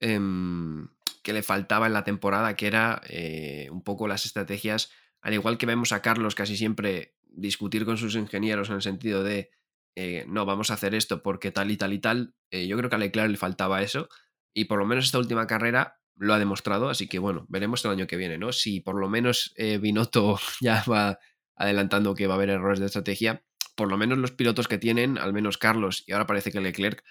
em, que le faltaba en la temporada, que era eh, un poco las estrategias, al igual que vemos a Carlos casi siempre discutir con sus ingenieros en el sentido de, eh, no, vamos a hacer esto porque tal y tal y tal, eh, yo creo que a Leclerc le faltaba eso y por lo menos esta última carrera lo ha demostrado, así que bueno, veremos el año que viene, ¿no? Si por lo menos eh, Binotto ya va adelantando que va a haber errores de estrategia, por lo menos los pilotos que tienen, al menos Carlos y ahora parece que Leclerc,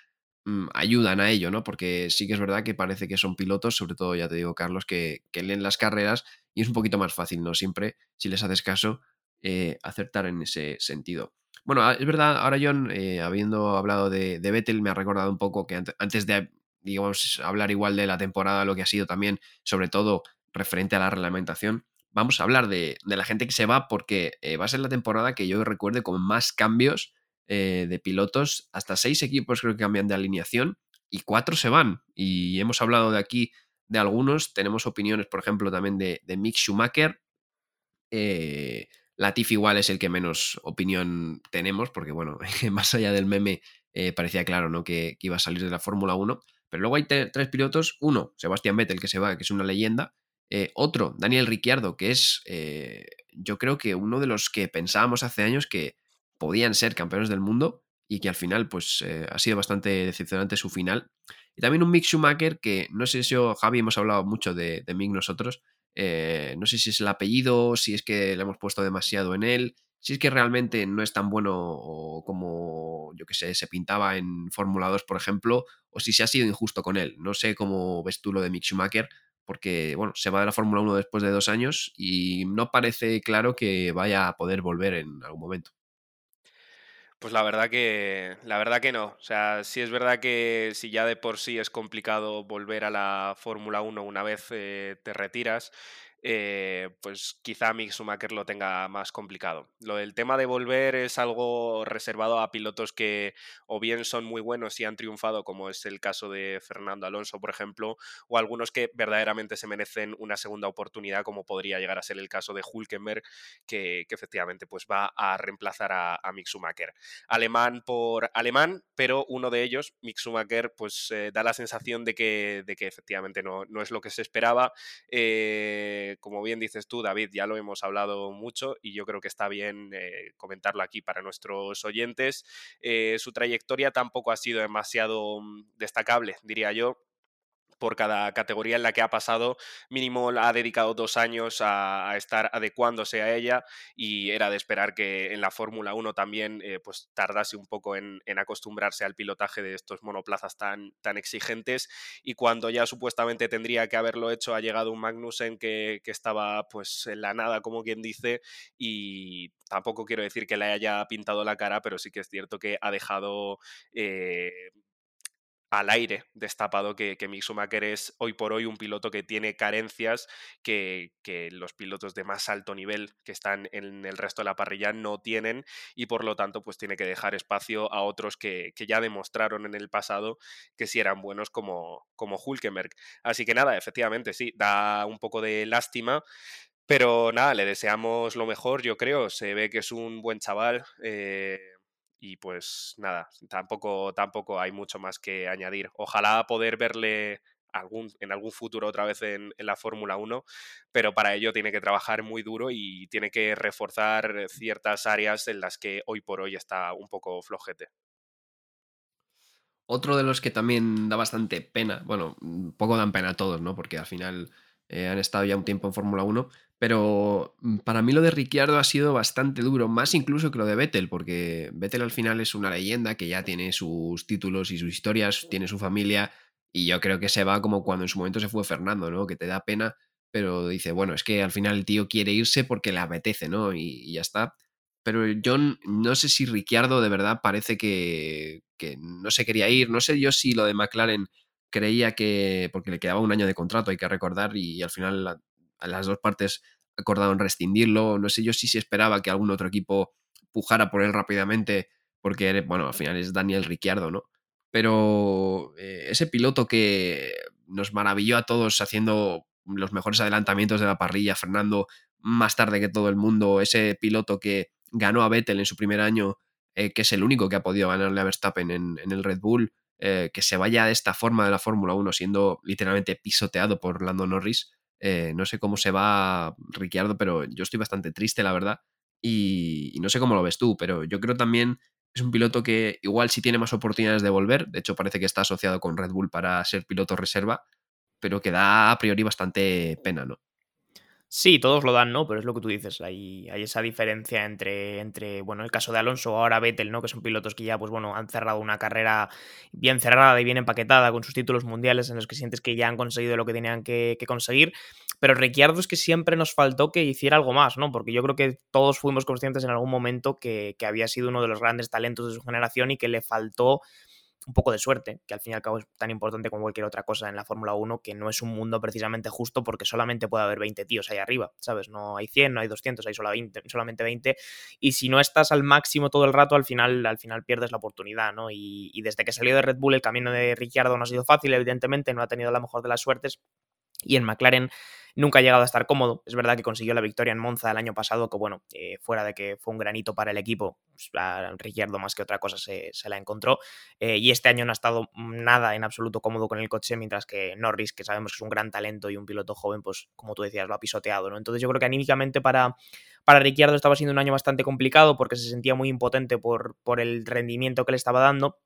mm, ayudan a ello, ¿no? Porque sí que es verdad que parece que son pilotos, sobre todo ya te digo Carlos, que, leen las carreras y es un poquito más fácil, ¿no? Siempre, si les haces caso, eh, acertar en ese sentido. Bueno, es verdad, ahora John, eh, habiendo hablado de, de, Vettel, me ha recordado un poco que antes de digamos, hablar igual de la temporada, lo que ha sido también, sobre todo referente a la reglamentación. Vamos a hablar de, la gente que se va porque eh, va a ser la temporada que yo recuerde con más cambios eh, de pilotos, hasta seis equipos creo que cambian de alineación y cuatro se van. Y hemos hablado de aquí de algunos, tenemos opiniones, por ejemplo, también de, de Mick Schumacher. Eh, Latif igual es el que menos opinión tenemos, porque bueno, más allá del meme eh, parecía claro ¿no? Que, iba a salir de la Fórmula 1. Pero luego hay tres pilotos. Uno, Sebastián Vettel, que se va, que es una leyenda. Eh, otro, Daniel Ricciardo, que es eh, yo creo que uno de los que pensábamos hace años que podían ser campeones del mundo y que al final pues ha sido bastante decepcionante su final. Y también un Mick Schumacher que no sé si yo, Javi, hemos hablado mucho de, de Mick nosotros. no sé si es el apellido, si es que le hemos puesto demasiado en él, si es que realmente no es tan bueno como, yo que sé, se pintaba en Fórmula 2, por ejemplo, o si se ha sido injusto con él. No sé cómo ves tú lo de Mick Schumacher, porque, bueno, se va de la Fórmula 1 después de dos años y no parece claro que vaya a poder volver en algún momento. Pues la verdad que la verdad que no. O sea, sí es verdad que si ya de por sí es complicado volver a la Fórmula 1 una vez eh, te retiras, eh, pues quizá Mick Schumacher lo tenga más complicado. Lo del tema de volver es algo reservado a pilotos que o bien son muy buenos y han triunfado, como es el caso de Fernando Alonso, por ejemplo, o algunos que verdaderamente se merecen una segunda oportunidad, como podría llegar a ser el caso de Hulkenberg, que, efectivamente pues va a reemplazar a, Mick Schumacher. Alemán por alemán, pero uno de ellos, Mick Schumacher, pues eh, da la sensación de que, de que efectivamente no, no, es lo que se esperaba. Eh, como bien dices tú, David, ya lo hemos hablado mucho y yo creo que está bien eh, comentarlo aquí para nuestros oyentes. Eh, su trayectoria tampoco ha sido demasiado mm, destacable, diría yo por cada categoría en la que ha pasado, mínimo ha dedicado dos años a, estar adecuándose a ella y era de esperar que en la Fórmula 1 también eh, pues tardase un poco en, acostumbrarse al pilotaje de estos monoplazas tan, tan exigentes y cuando ya supuestamente tendría que haberlo hecho ha llegado un Magnussen que, estaba pues en la nada como quien dice y tampoco quiero decir que le haya pintado la cara pero sí que es cierto que ha dejado eh, al aire destapado que, que Mick Schumacher es hoy por hoy un piloto que tiene carencias que, los pilotos de más alto nivel que están en el resto de la parrilla no tienen y por lo tanto pues tiene que dejar espacio a otros que, ya demostraron en el pasado que sí eran buenos como, como Hulkenberg. Así que nada, efectivamente sí, da un poco de lástima. Pero nada, le deseamos lo mejor, yo creo. Se ve que es un buen chaval. Eh, y pues nada, tampoco, tampoco hay mucho más que añadir. Ojalá poder verle algún, en algún futuro otra vez en, la Fórmula 1, pero para ello tiene que trabajar muy duro y tiene que reforzar ciertas áreas en las que hoy por hoy está un poco flojete. Otro de los que también da bastante pena, bueno, un poco dan pena a todos, ¿no? Porque al final eh, han estado ya un tiempo en Fórmula 1, pero mm, para mí lo de Ricciardo ha sido bastante duro, más incluso que lo de Vettel, porque Vettel al final es una leyenda que ya tiene sus títulos y sus historias, tiene su familia, y yo creo que se va como cuando en su momento se fue Fernando, ¿no? Que te da pena, pero dice, bueno, es que al final el tío quiere irse porque le apetece, ¿no? Y, ya está. Pero yo no sé si Ricciardo de verdad parece que, que no se quería ir, no sé yo si lo de McLaren creía que, porque le quedaba un año de contrato, hay que recordar, y al final las dos partes acordaron rescindirlo. No sé yo si se esperaba que algún otro equipo pujara por él rápidamente, porque, bueno, al final es Daniel Ricciardo, ¿no? Pero eh, ese piloto que nos maravilló a todos haciendo los mejores adelantamientos de la parrilla, Fernando más tarde que todo el mundo, ese piloto que ganó a Vettel en su primer año, eh, que es el único que ha podido ganarle a Verstappen en, el Red Bull, eh, que se vaya de esta forma de la Fórmula 1 siendo literalmente pisoteado por Lando Norris, eh, no sé cómo se va Ricciardo, pero yo estoy bastante triste, la verdad. Y, no sé cómo lo ves tú, pero yo creo también es un piloto que igual sí tiene más oportunidades de volver. De hecho, parece que está asociado con Red Bull para ser piloto reserva, pero que da a priori bastante pena, ¿no? Sí, todos lo dan, ¿no? Pero es lo que tú dices, hay, hay esa diferencia entre, entre, bueno, el caso de Alonso, ahora Vettel, ¿no? Que son pilotos que ya, pues bueno, han cerrado una carrera bien cerrada y bien empaquetada con sus títulos mundiales en los que sientes que ya han conseguido lo que tenían que, conseguir. Pero Ricciardo es que siempre nos faltó que hiciera algo más, ¿no? Porque yo creo que todos fuimos conscientes en algún momento que había sido uno de los grandes talentos de su generación y que le faltó un poco de suerte, que al fin y al cabo es tan importante como cualquier otra cosa en la Fórmula 1, que no es un mundo precisamente justo porque solamente puede haber 20 tíos ahí arriba, ¿sabes? No hay 100, no hay 200, hay solamente 20, y si no estás al máximo todo el rato, al final, al final pierdes la oportunidad, ¿no? Y, y desde que salió de Red Bull el camino de Ricciardo no ha sido fácil, evidentemente, no ha tenido la mejor de las suertes, y en McLaren nunca ha llegado a estar cómodo. Es verdad que consiguió la victoria en Monza el año pasado, que bueno, eh, fuera de que fue un granito para el equipo, pues, Ricciardo más que otra cosa se, la encontró. Eh, y este año no ha estado nada en absoluto cómodo con el coche, mientras que Norris, que sabemos que es un gran talento y un piloto joven, pues como tú decías, lo ha pisoteado. ¿no? Entonces yo creo que anímicamente para, para Ricciardo estaba siendo un año bastante complicado porque se sentía muy impotente por, por el rendimiento que le estaba dando.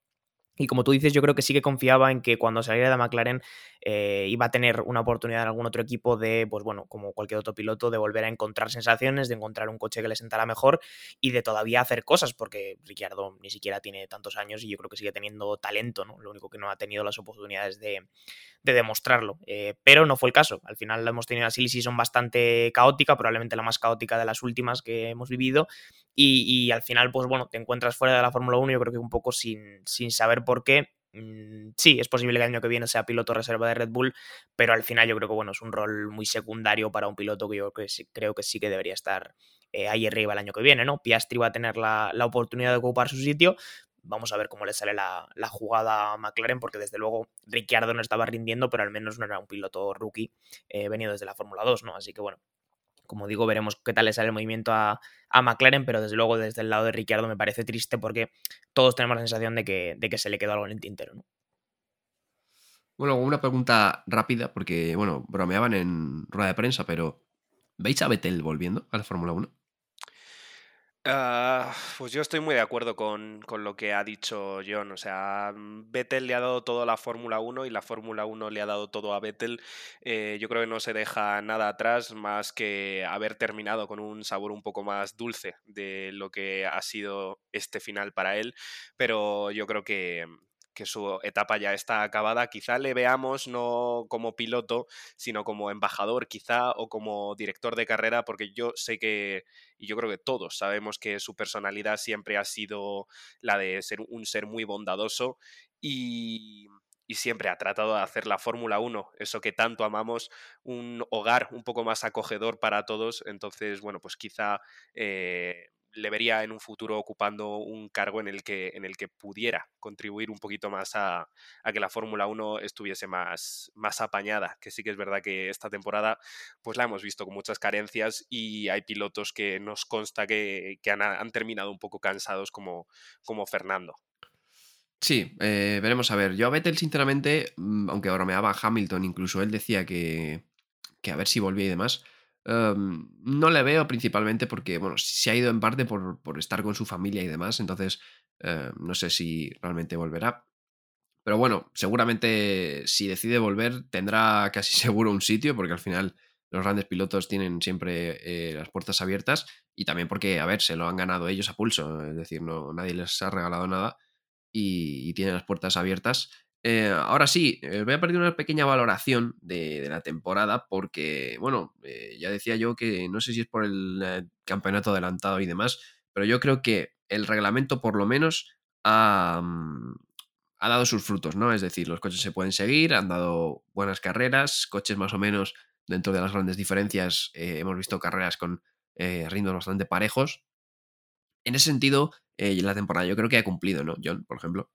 Y como tú dices, yo creo que sí que confiaba en que cuando saliera de McLaren eh, iba a tener una oportunidad en algún otro equipo de, pues bueno, como cualquier otro piloto, de volver a encontrar sensaciones, de encontrar un coche que le sentara mejor y de todavía hacer cosas, porque Ricciardo ni siquiera tiene tantos años y yo creo que sigue teniendo talento, ¿no? Lo único que no ha tenido las oportunidades de, de demostrarlo. Eh, pero no fue el caso. Al final hemos tenido una silly bastante caótica, probablemente la más caótica de las últimas que hemos vivido. Y, al final, pues bueno, te encuentras fuera de la Fórmula 1, yo creo que un poco sin, sin saber por qué. Mm, sí, es posible que el año que viene sea piloto reserva de Red Bull, pero al final yo creo que bueno, es un rol muy secundario para un piloto que yo creo que sí que debería estar eh, ahí arriba el año que viene, ¿no? Piastri va a tener la, oportunidad de ocupar su sitio, Vamos a ver cómo le sale la, jugada a McLaren, porque desde luego Ricciardo no estaba rindiendo, pero al menos no era un piloto rookie eh, venido desde la Fórmula 2, ¿no? Así que bueno, como digo, veremos qué tal le sale el movimiento a, McLaren, pero desde luego desde el lado de Ricciardo me parece triste porque todos tenemos la sensación de que, de que se le quedó algo en el tintero, ¿no? Bueno, una pregunta rápida, porque, bueno, bromeaban en rueda de prensa, pero ¿veis a Vettel volviendo a la Fórmula 1? Ah, pues yo estoy muy de acuerdo con, lo que ha dicho John. O sea, Vettel le ha dado todo a la Fórmula 1 y la Fórmula 1 le ha dado todo a Vettel. Eh, yo creo que no se deja nada atrás más que haber terminado con un sabor un poco más dulce de lo que ha sido este final para él. Pero yo creo que, que su etapa ya está acabada, quizá le veamos no como piloto, sino como embajador quizá o como director de carrera, porque yo sé que, y yo creo que todos sabemos que su personalidad siempre ha sido la de ser un ser muy bondadoso y, siempre ha tratado de hacer la Fórmula 1, eso que tanto amamos, un hogar un poco más acogedor para todos. Entonces, bueno, pues quizá eh, le vería en un futuro ocupando un cargo en el que, en el que pudiera contribuir un poquito más a, que la Fórmula 1 estuviese más, más apañada, que sí que es verdad que esta temporada pues la hemos visto con muchas carencias y hay pilotos que nos consta que, han, terminado un poco cansados como, como Fernando. Sí, eh, veremos a ver. Yo a Vettel, sinceramente, mm, aunque me daba Hamilton, incluso él decía que, que a ver si volvía y demás. Em, no le veo principalmente porque, bueno, se ha ido en parte por, estar con su familia y demás, entonces eh, no sé si realmente volverá. Pero bueno, seguramente si decide volver tendrá casi seguro un sitio, porque al final los grandes pilotos tienen siempre eh, las puertas abiertas y también porque, a ver, se lo han ganado ellos a pulso, es decir, no, nadie les ha regalado nada y, y tienen las puertas abiertas. Eh, ahora sí, eh, voy a pedir una pequeña valoración de, la temporada porque, bueno, eh, ya decía yo que no sé si es por el campeonato adelantado y demás, pero yo creo que el reglamento por lo menos ha, mm, ha, dado sus frutos, ¿no? Es decir, los coches se pueden seguir, han dado buenas carreras, coches más o menos dentro de las grandes diferencias, hemos visto carreras con ritmos bastante parejos. En ese sentido, la temporada yo creo que ha cumplido, ¿no? John, por ejemplo.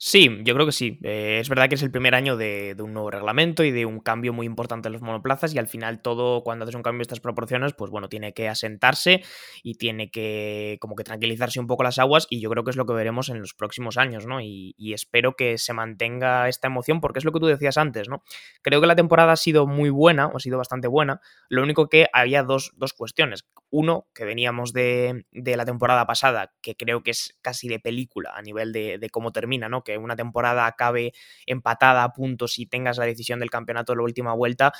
Sí, yo creo que sí. Eh, es verdad que es el primer año de, un nuevo reglamento y de un cambio muy importante en los monoplazas y al final todo, cuando haces un cambio de estas proporciones, pues bueno, tiene que asentarse y tiene que como que tranquilizarse un poco las aguas y yo creo que es lo que veremos en los próximos años, ¿no? Y, espero que se mantenga esta emoción porque es lo que tú decías antes, ¿no? Creo que la temporada ha sido muy buena, o ha sido bastante buena, lo único que había dos, dos cuestiones. Uno, que veníamos de, la temporada pasada, que creo que es casi de película a nivel de, cómo termina, ¿no? Que una temporada acabe empatada a puntos y tengas la decisión del campeonato en la última vuelta,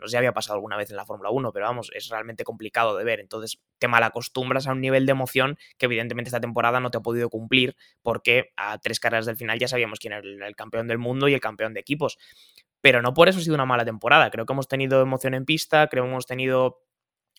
no sé había pasado alguna vez en la Fórmula 1, pero vamos, es realmente complicado de ver. Entonces te malacostumbras a un nivel de emoción que evidentemente esta temporada no te ha podido cumplir porque a tres carreras del final ya sabíamos quién era el campeón del mundo y el campeón de equipos. Pero no por eso ha sido una mala temporada. Creo que hemos tenido emoción en pista, creo que hemos tenido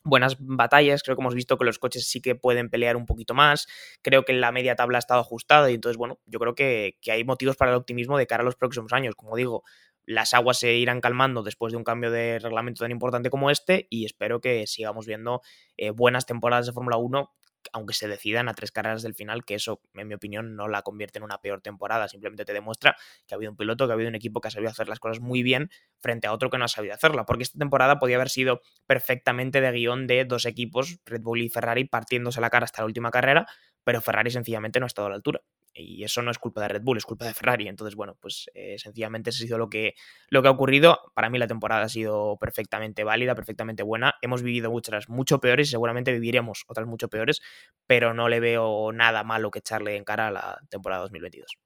buenas batallas, creo que hemos visto que los coches sí que pueden pelear un poquito más, creo que la media tabla ha estado ajustada y entonces, bueno, yo creo que, hay motivos para el optimismo de cara a los próximos años, como digo, las aguas se irán calmando después de un cambio de reglamento tan importante como este y espero que sigamos viendo eh, buenas temporadas de Fórmula 1 aunque se decidan a tres carreras del final, que eso, en mi opinión, no la convierte en una peor temporada, simplemente te demuestra que ha habido un piloto, que ha habido un equipo que ha sabido hacer las cosas muy bien frente a otro que no ha sabido hacerla, porque esta temporada podía haber sido perfectamente de guion de dos equipos, Red Bull y Ferrari, partiéndose la cara hasta la última carrera, pero Ferrari sencillamente no ha estado a la altura. Y eso no es culpa de Red Bull, es culpa de Ferrari. Entonces, bueno, pues eh, sencillamente eso ha sido lo que, lo que ha ocurrido. Para mí la temporada ha sido perfectamente válida, perfectamente buena. Hemos vivido muchas mucho peores y seguramente viviremos otras mucho peores, pero no le veo nada malo que echarle en cara a la temporada 2022.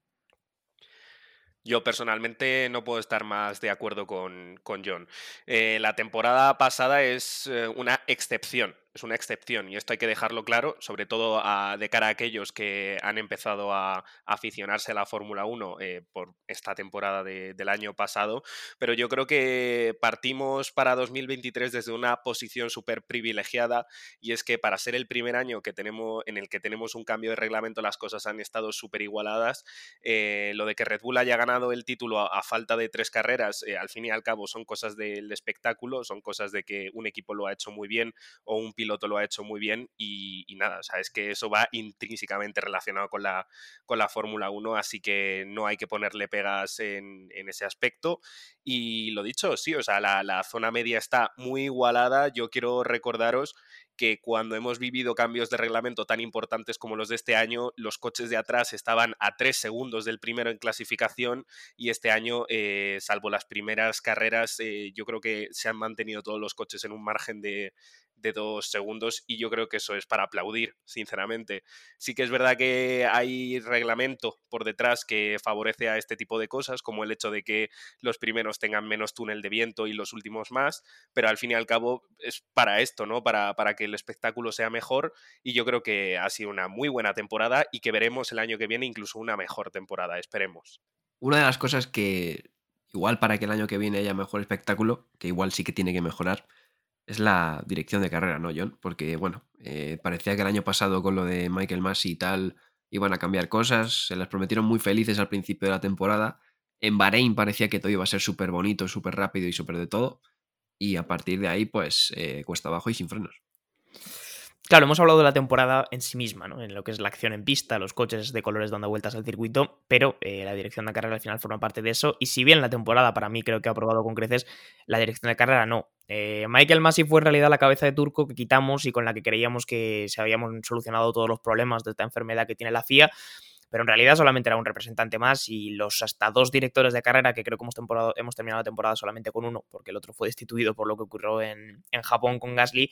Yo personalmente no puedo estar más de acuerdo con, con John. Eh, la temporada pasada es eh, una excepción es una excepción y esto hay que dejarlo claro, sobre todo de cara a aquellos que han empezado a, aficionarse a la Fórmula 1 eh, por esta temporada del año pasado, pero yo creo que partimos para 2023 desde una posición súper privilegiada y es que para ser el primer año que tenemos, en el que tenemos un cambio de reglamento las cosas han estado súper igualadas. Eh, lo de que Red Bull haya ganado el título a, falta de tres carreras, eh, al fin y al cabo son cosas del espectáculo, son cosas de que un equipo lo ha hecho muy bien o un piloto lo ha hecho muy bien y, nada, o sea, es que eso va intrínsecamente relacionado con la, con la Fórmula 1, así que no hay que ponerle pegas en, ese aspecto. Y lo dicho, sí, o sea, la, la zona media está muy igualada. Yo quiero recordaros que cuando hemos vivido cambios de reglamento tan importantes como los de este año, los coches de atrás estaban a tres segundos del primero en clasificación y este año, eh, salvo las primeras carreras, eh, yo creo que se han mantenido todos los coches en un margen de, de dos segundos y yo creo que eso es para aplaudir, sinceramente. Sí que es verdad que hay reglamento por detrás que favorece a este tipo de cosas, como el hecho de que los primeros tengan menos túnel de viento y los últimos más, pero al fin y al cabo es para esto, ¿no? Para, para que el espectáculo sea mejor y yo creo que ha sido una muy buena temporada y que veremos el año que viene incluso una mejor temporada, esperemos. Una de las cosas que igual para que el año que viene haya mejor espectáculo, que igual sí que tiene que mejorar, es la dirección de carrera, ¿no, John? Porque, bueno, eh, parecía que el año pasado con lo de Michael Massey y tal iban a cambiar cosas, se las prometieron muy felices al principio de la temporada. En Bahrein parecía que todo iba a ser súper bonito, súper rápido y súper de todo. Y a partir de ahí, pues, eh, cuesta abajo y sin frenos. Claro, hemos hablado de la temporada en sí misma, ¿no? En lo que es la acción en pista, los coches de colores dando vueltas al circuito, pero eh, la dirección de carrera al final forma parte de eso. Y si bien la temporada para mí creo que ha probado con creces, la dirección de carrera no. Eh, Michael Massey fue en realidad la cabeza de turco que quitamos y con la que creíamos que se habían solucionado todos los problemas de esta enfermedad que tiene la FIA pero en realidad solamente era un representante más y los hasta dos directores de carrera, que creo que hemos, hemos terminado la temporada solamente con uno, porque el otro fue destituido por lo que ocurrió en, en Japón con Gasly,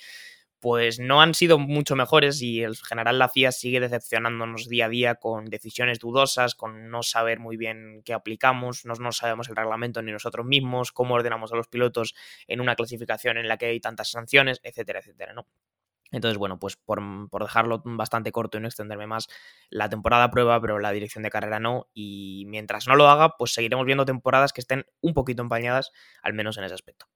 pues no han sido mucho mejores y el general La FIA sigue decepcionándonos día a día con decisiones dudosas, con no saber muy bien qué aplicamos, no, no sabemos el reglamento ni nosotros mismos, cómo ordenamos a los pilotos en una clasificación en la que hay tantas sanciones, etcétera, etcétera, ¿no? Entonces, bueno, pues por, por, dejarlo bastante corto y no extenderme más, la temporada prueba, pero la dirección de carrera no. Y mientras no lo haga, pues seguiremos viendo temporadas que estén un poquito empañadas, al menos en ese aspecto.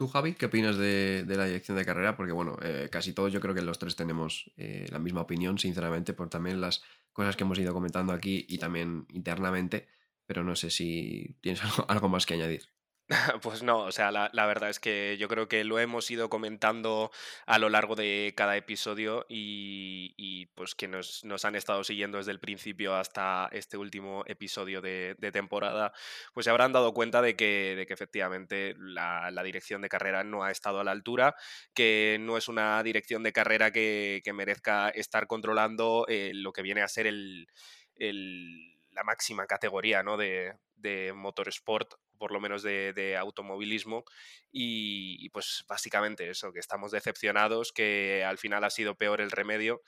¿Tú, Javi, qué opinas de, la dirección de carrera? Porque, bueno, eh, casi todos yo creo que los tres tenemos eh, la misma opinión, sinceramente, por también las cosas que hemos ido comentando aquí y también internamente, pero no sé si tienes algo más que añadir. Pues no, o sea, la, verdad es que yo creo que lo hemos ido comentando a lo largo de cada episodio y, pues que nos, han estado siguiendo desde el principio hasta este último episodio de, temporada, pues se habrán dado cuenta de que, de que efectivamente la, dirección de carrera no ha estado a la altura, que no es una dirección de carrera que, merezca estar controlando eh, lo que viene a ser el, la máxima categoría ¿no? de, de motorsport por lo menos de, automovilismo. Y, pues básicamente eso, que estamos decepcionados, que al final ha sido peor el remedio.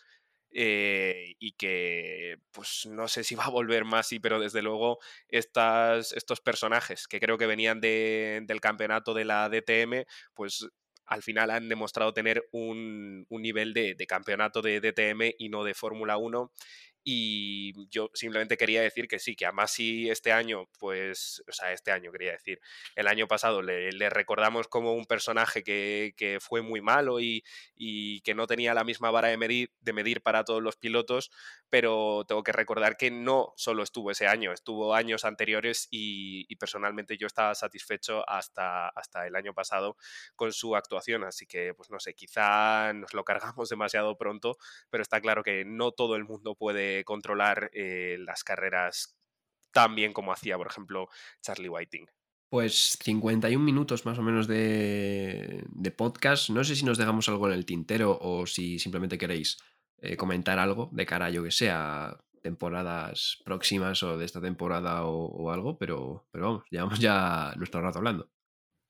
Eh, y que pues no sé si va a volver más, sí, pero desde luego estas, estos personajes que creo que venían del campeonato de la DTM, pues al final han demostrado tener un, nivel de, de, campeonato de DTM y no de Fórmula 1 Y yo simplemente quería decir que sí, que además si este año, pues, o sea, este año quería decir, el año pasado le, recordamos como un personaje que, fue muy malo y, que no tenía la misma vara de medir, de medir para todos los pilotos, pero tengo que recordar que no solo estuvo ese año, estuvo años anteriores y, personalmente yo estaba satisfecho hasta, hasta el año pasado con su actuación, así que, pues no sé, quizá nos lo cargamos demasiado pronto, pero está claro que no todo el mundo puede controlar eh, las carreras tan bien como hacía, por ejemplo, Charlie Whiting. Pues 51 minutos más o menos de, podcast. No sé si nos dejamos algo en el tintero o si simplemente queréis eh, comentar algo de cara, yo que sé, a temporadas próximas o de esta temporada o, o algo, pero, pero vamos, llevamos ya nuestro rato hablando.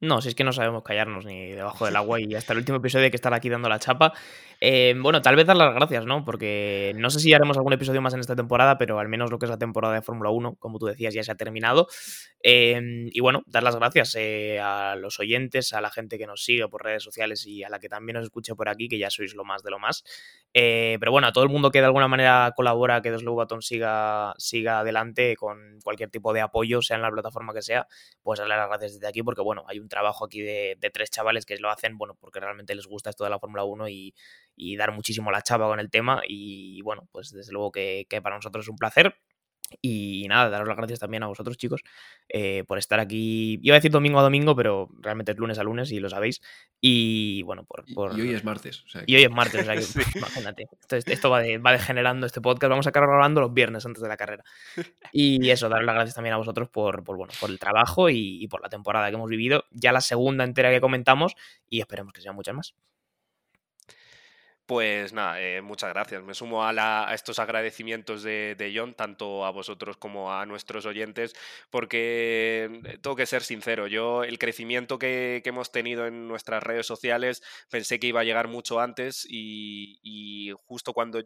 No, si es que no sabemos callarnos ni debajo del agua y hasta el último episodio hay que estar aquí dando la chapa. Eh, bueno, tal vez dar las gracias, ¿no? Porque no sé si haremos algún episodio más en esta temporada, pero al menos lo que es la temporada de Fórmula 1, como tú decías, ya se ha terminado. Em, y bueno, dar las gracias eh, a los oyentes, a la gente que nos sigue por redes sociales y a la que también nos escuche por aquí, que ya sois lo más de lo más. Eh, pero bueno, a todo el mundo que de alguna manera colabora que The Slow Button siga, siga adelante con cualquier tipo de apoyo, sea en la plataforma que sea, pues darle las gracias desde aquí, porque bueno, hay un trabajo aquí de, tres chavales que lo hacen, bueno, porque realmente les gusta esto de la Fórmula 1 y, dar muchísimo la chava con el tema. Y bueno, pues desde luego que, que para nosotros es un placer. Y nada, daros las gracias también a vosotros, chicos, eh, por estar aquí. Iba a decir domingo a domingo, pero realmente es lunes a lunes y lo sabéis. Y bueno, por. Y hoy es martes. Y hoy es martes, o sea imagínate. Esto, va, degenerando este podcast. Vamos a acabar grabando los viernes antes de la carrera. Y eso, daros las gracias también a vosotros por, bueno, por el trabajo y, y por la temporada que hemos vivido. Ya la segunda entera que comentamos y esperemos que sean muchas más. Pues nada, eh, muchas gracias. Me sumo a, estos agradecimientos de, John, tanto a vosotros como a nuestros oyentes, porque eh, tengo que ser sincero, yo el crecimiento que, hemos tenido en nuestras redes sociales pensé que iba a llegar mucho antes y justo cuando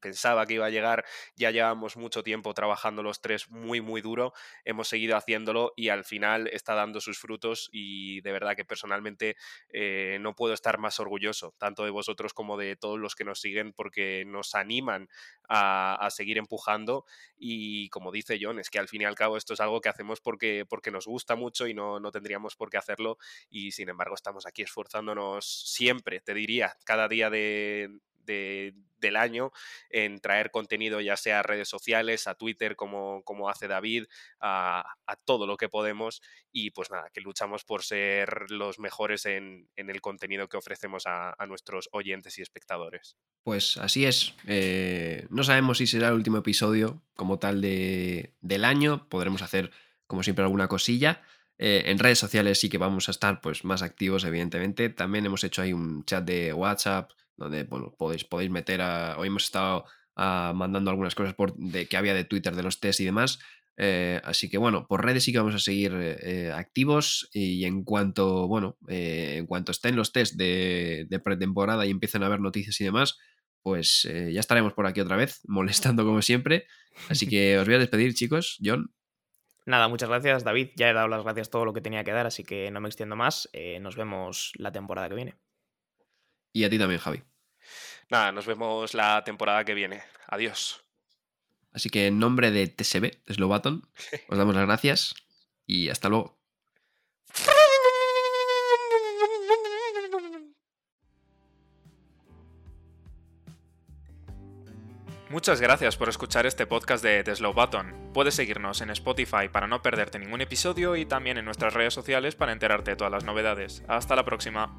pensaba que iba a llegar, ya llevamos mucho tiempo trabajando los tres muy, muy duro, hemos seguido haciéndolo y al final está dando sus frutos y de verdad que personalmente eh, no puedo estar más orgulloso, tanto de vosotros como de todos los que nos siguen, porque nos animan a, seguir empujando y como dice John, es que al fin y al cabo esto es algo que hacemos porque, porque nos gusta mucho y no, no tendríamos por qué hacerlo y sin embargo estamos aquí esforzándonos siempre, te diría, cada día de, del año en traer contenido ya sea a redes sociales, a Twitter como, como hace David, a, todo lo que podemos y pues nada, que luchamos por ser los mejores en, el contenido que ofrecemos a, nuestros oyentes y espectadores. Pues así es. Eh, no sabemos si será el último episodio como tal de, del año. Podremos hacer, como siempre, alguna cosilla. Eh, en redes sociales sí que vamos a estar pues, más activos, evidentemente. También hemos hecho ahí un chat de WhatsApp donde bueno, podéis, podéis meter a... Hoy hemos estado ah, mandando algunas cosas por, de, que había de Twitter de los test y demás. Eh, así que bueno, por redes sí que vamos a seguir eh, activos y en cuanto, bueno, eh, en cuanto estén los test de, pretemporada y empiecen a haber noticias y demás, pues ya estaremos por aquí otra vez, molestando como siempre. Así que os voy a despedir, chicos. John. Nada, muchas gracias, David. Ya he dado las gracias todo lo que tenía que dar, así que no me extiendo más. nos vemos la temporada que viene. Y a ti también, Javi. Nada, nos vemos la temporada que viene. Adiós. Así que en nombre de TSB, de Slowbaton, os damos las gracias y hasta luego. Muchas gracias por escuchar este podcast de The Slow Button. Puedes seguirnos en Spotify para no perderte ningún episodio y también en nuestras redes sociales para enterarte de todas las novedades. Hasta la próxima.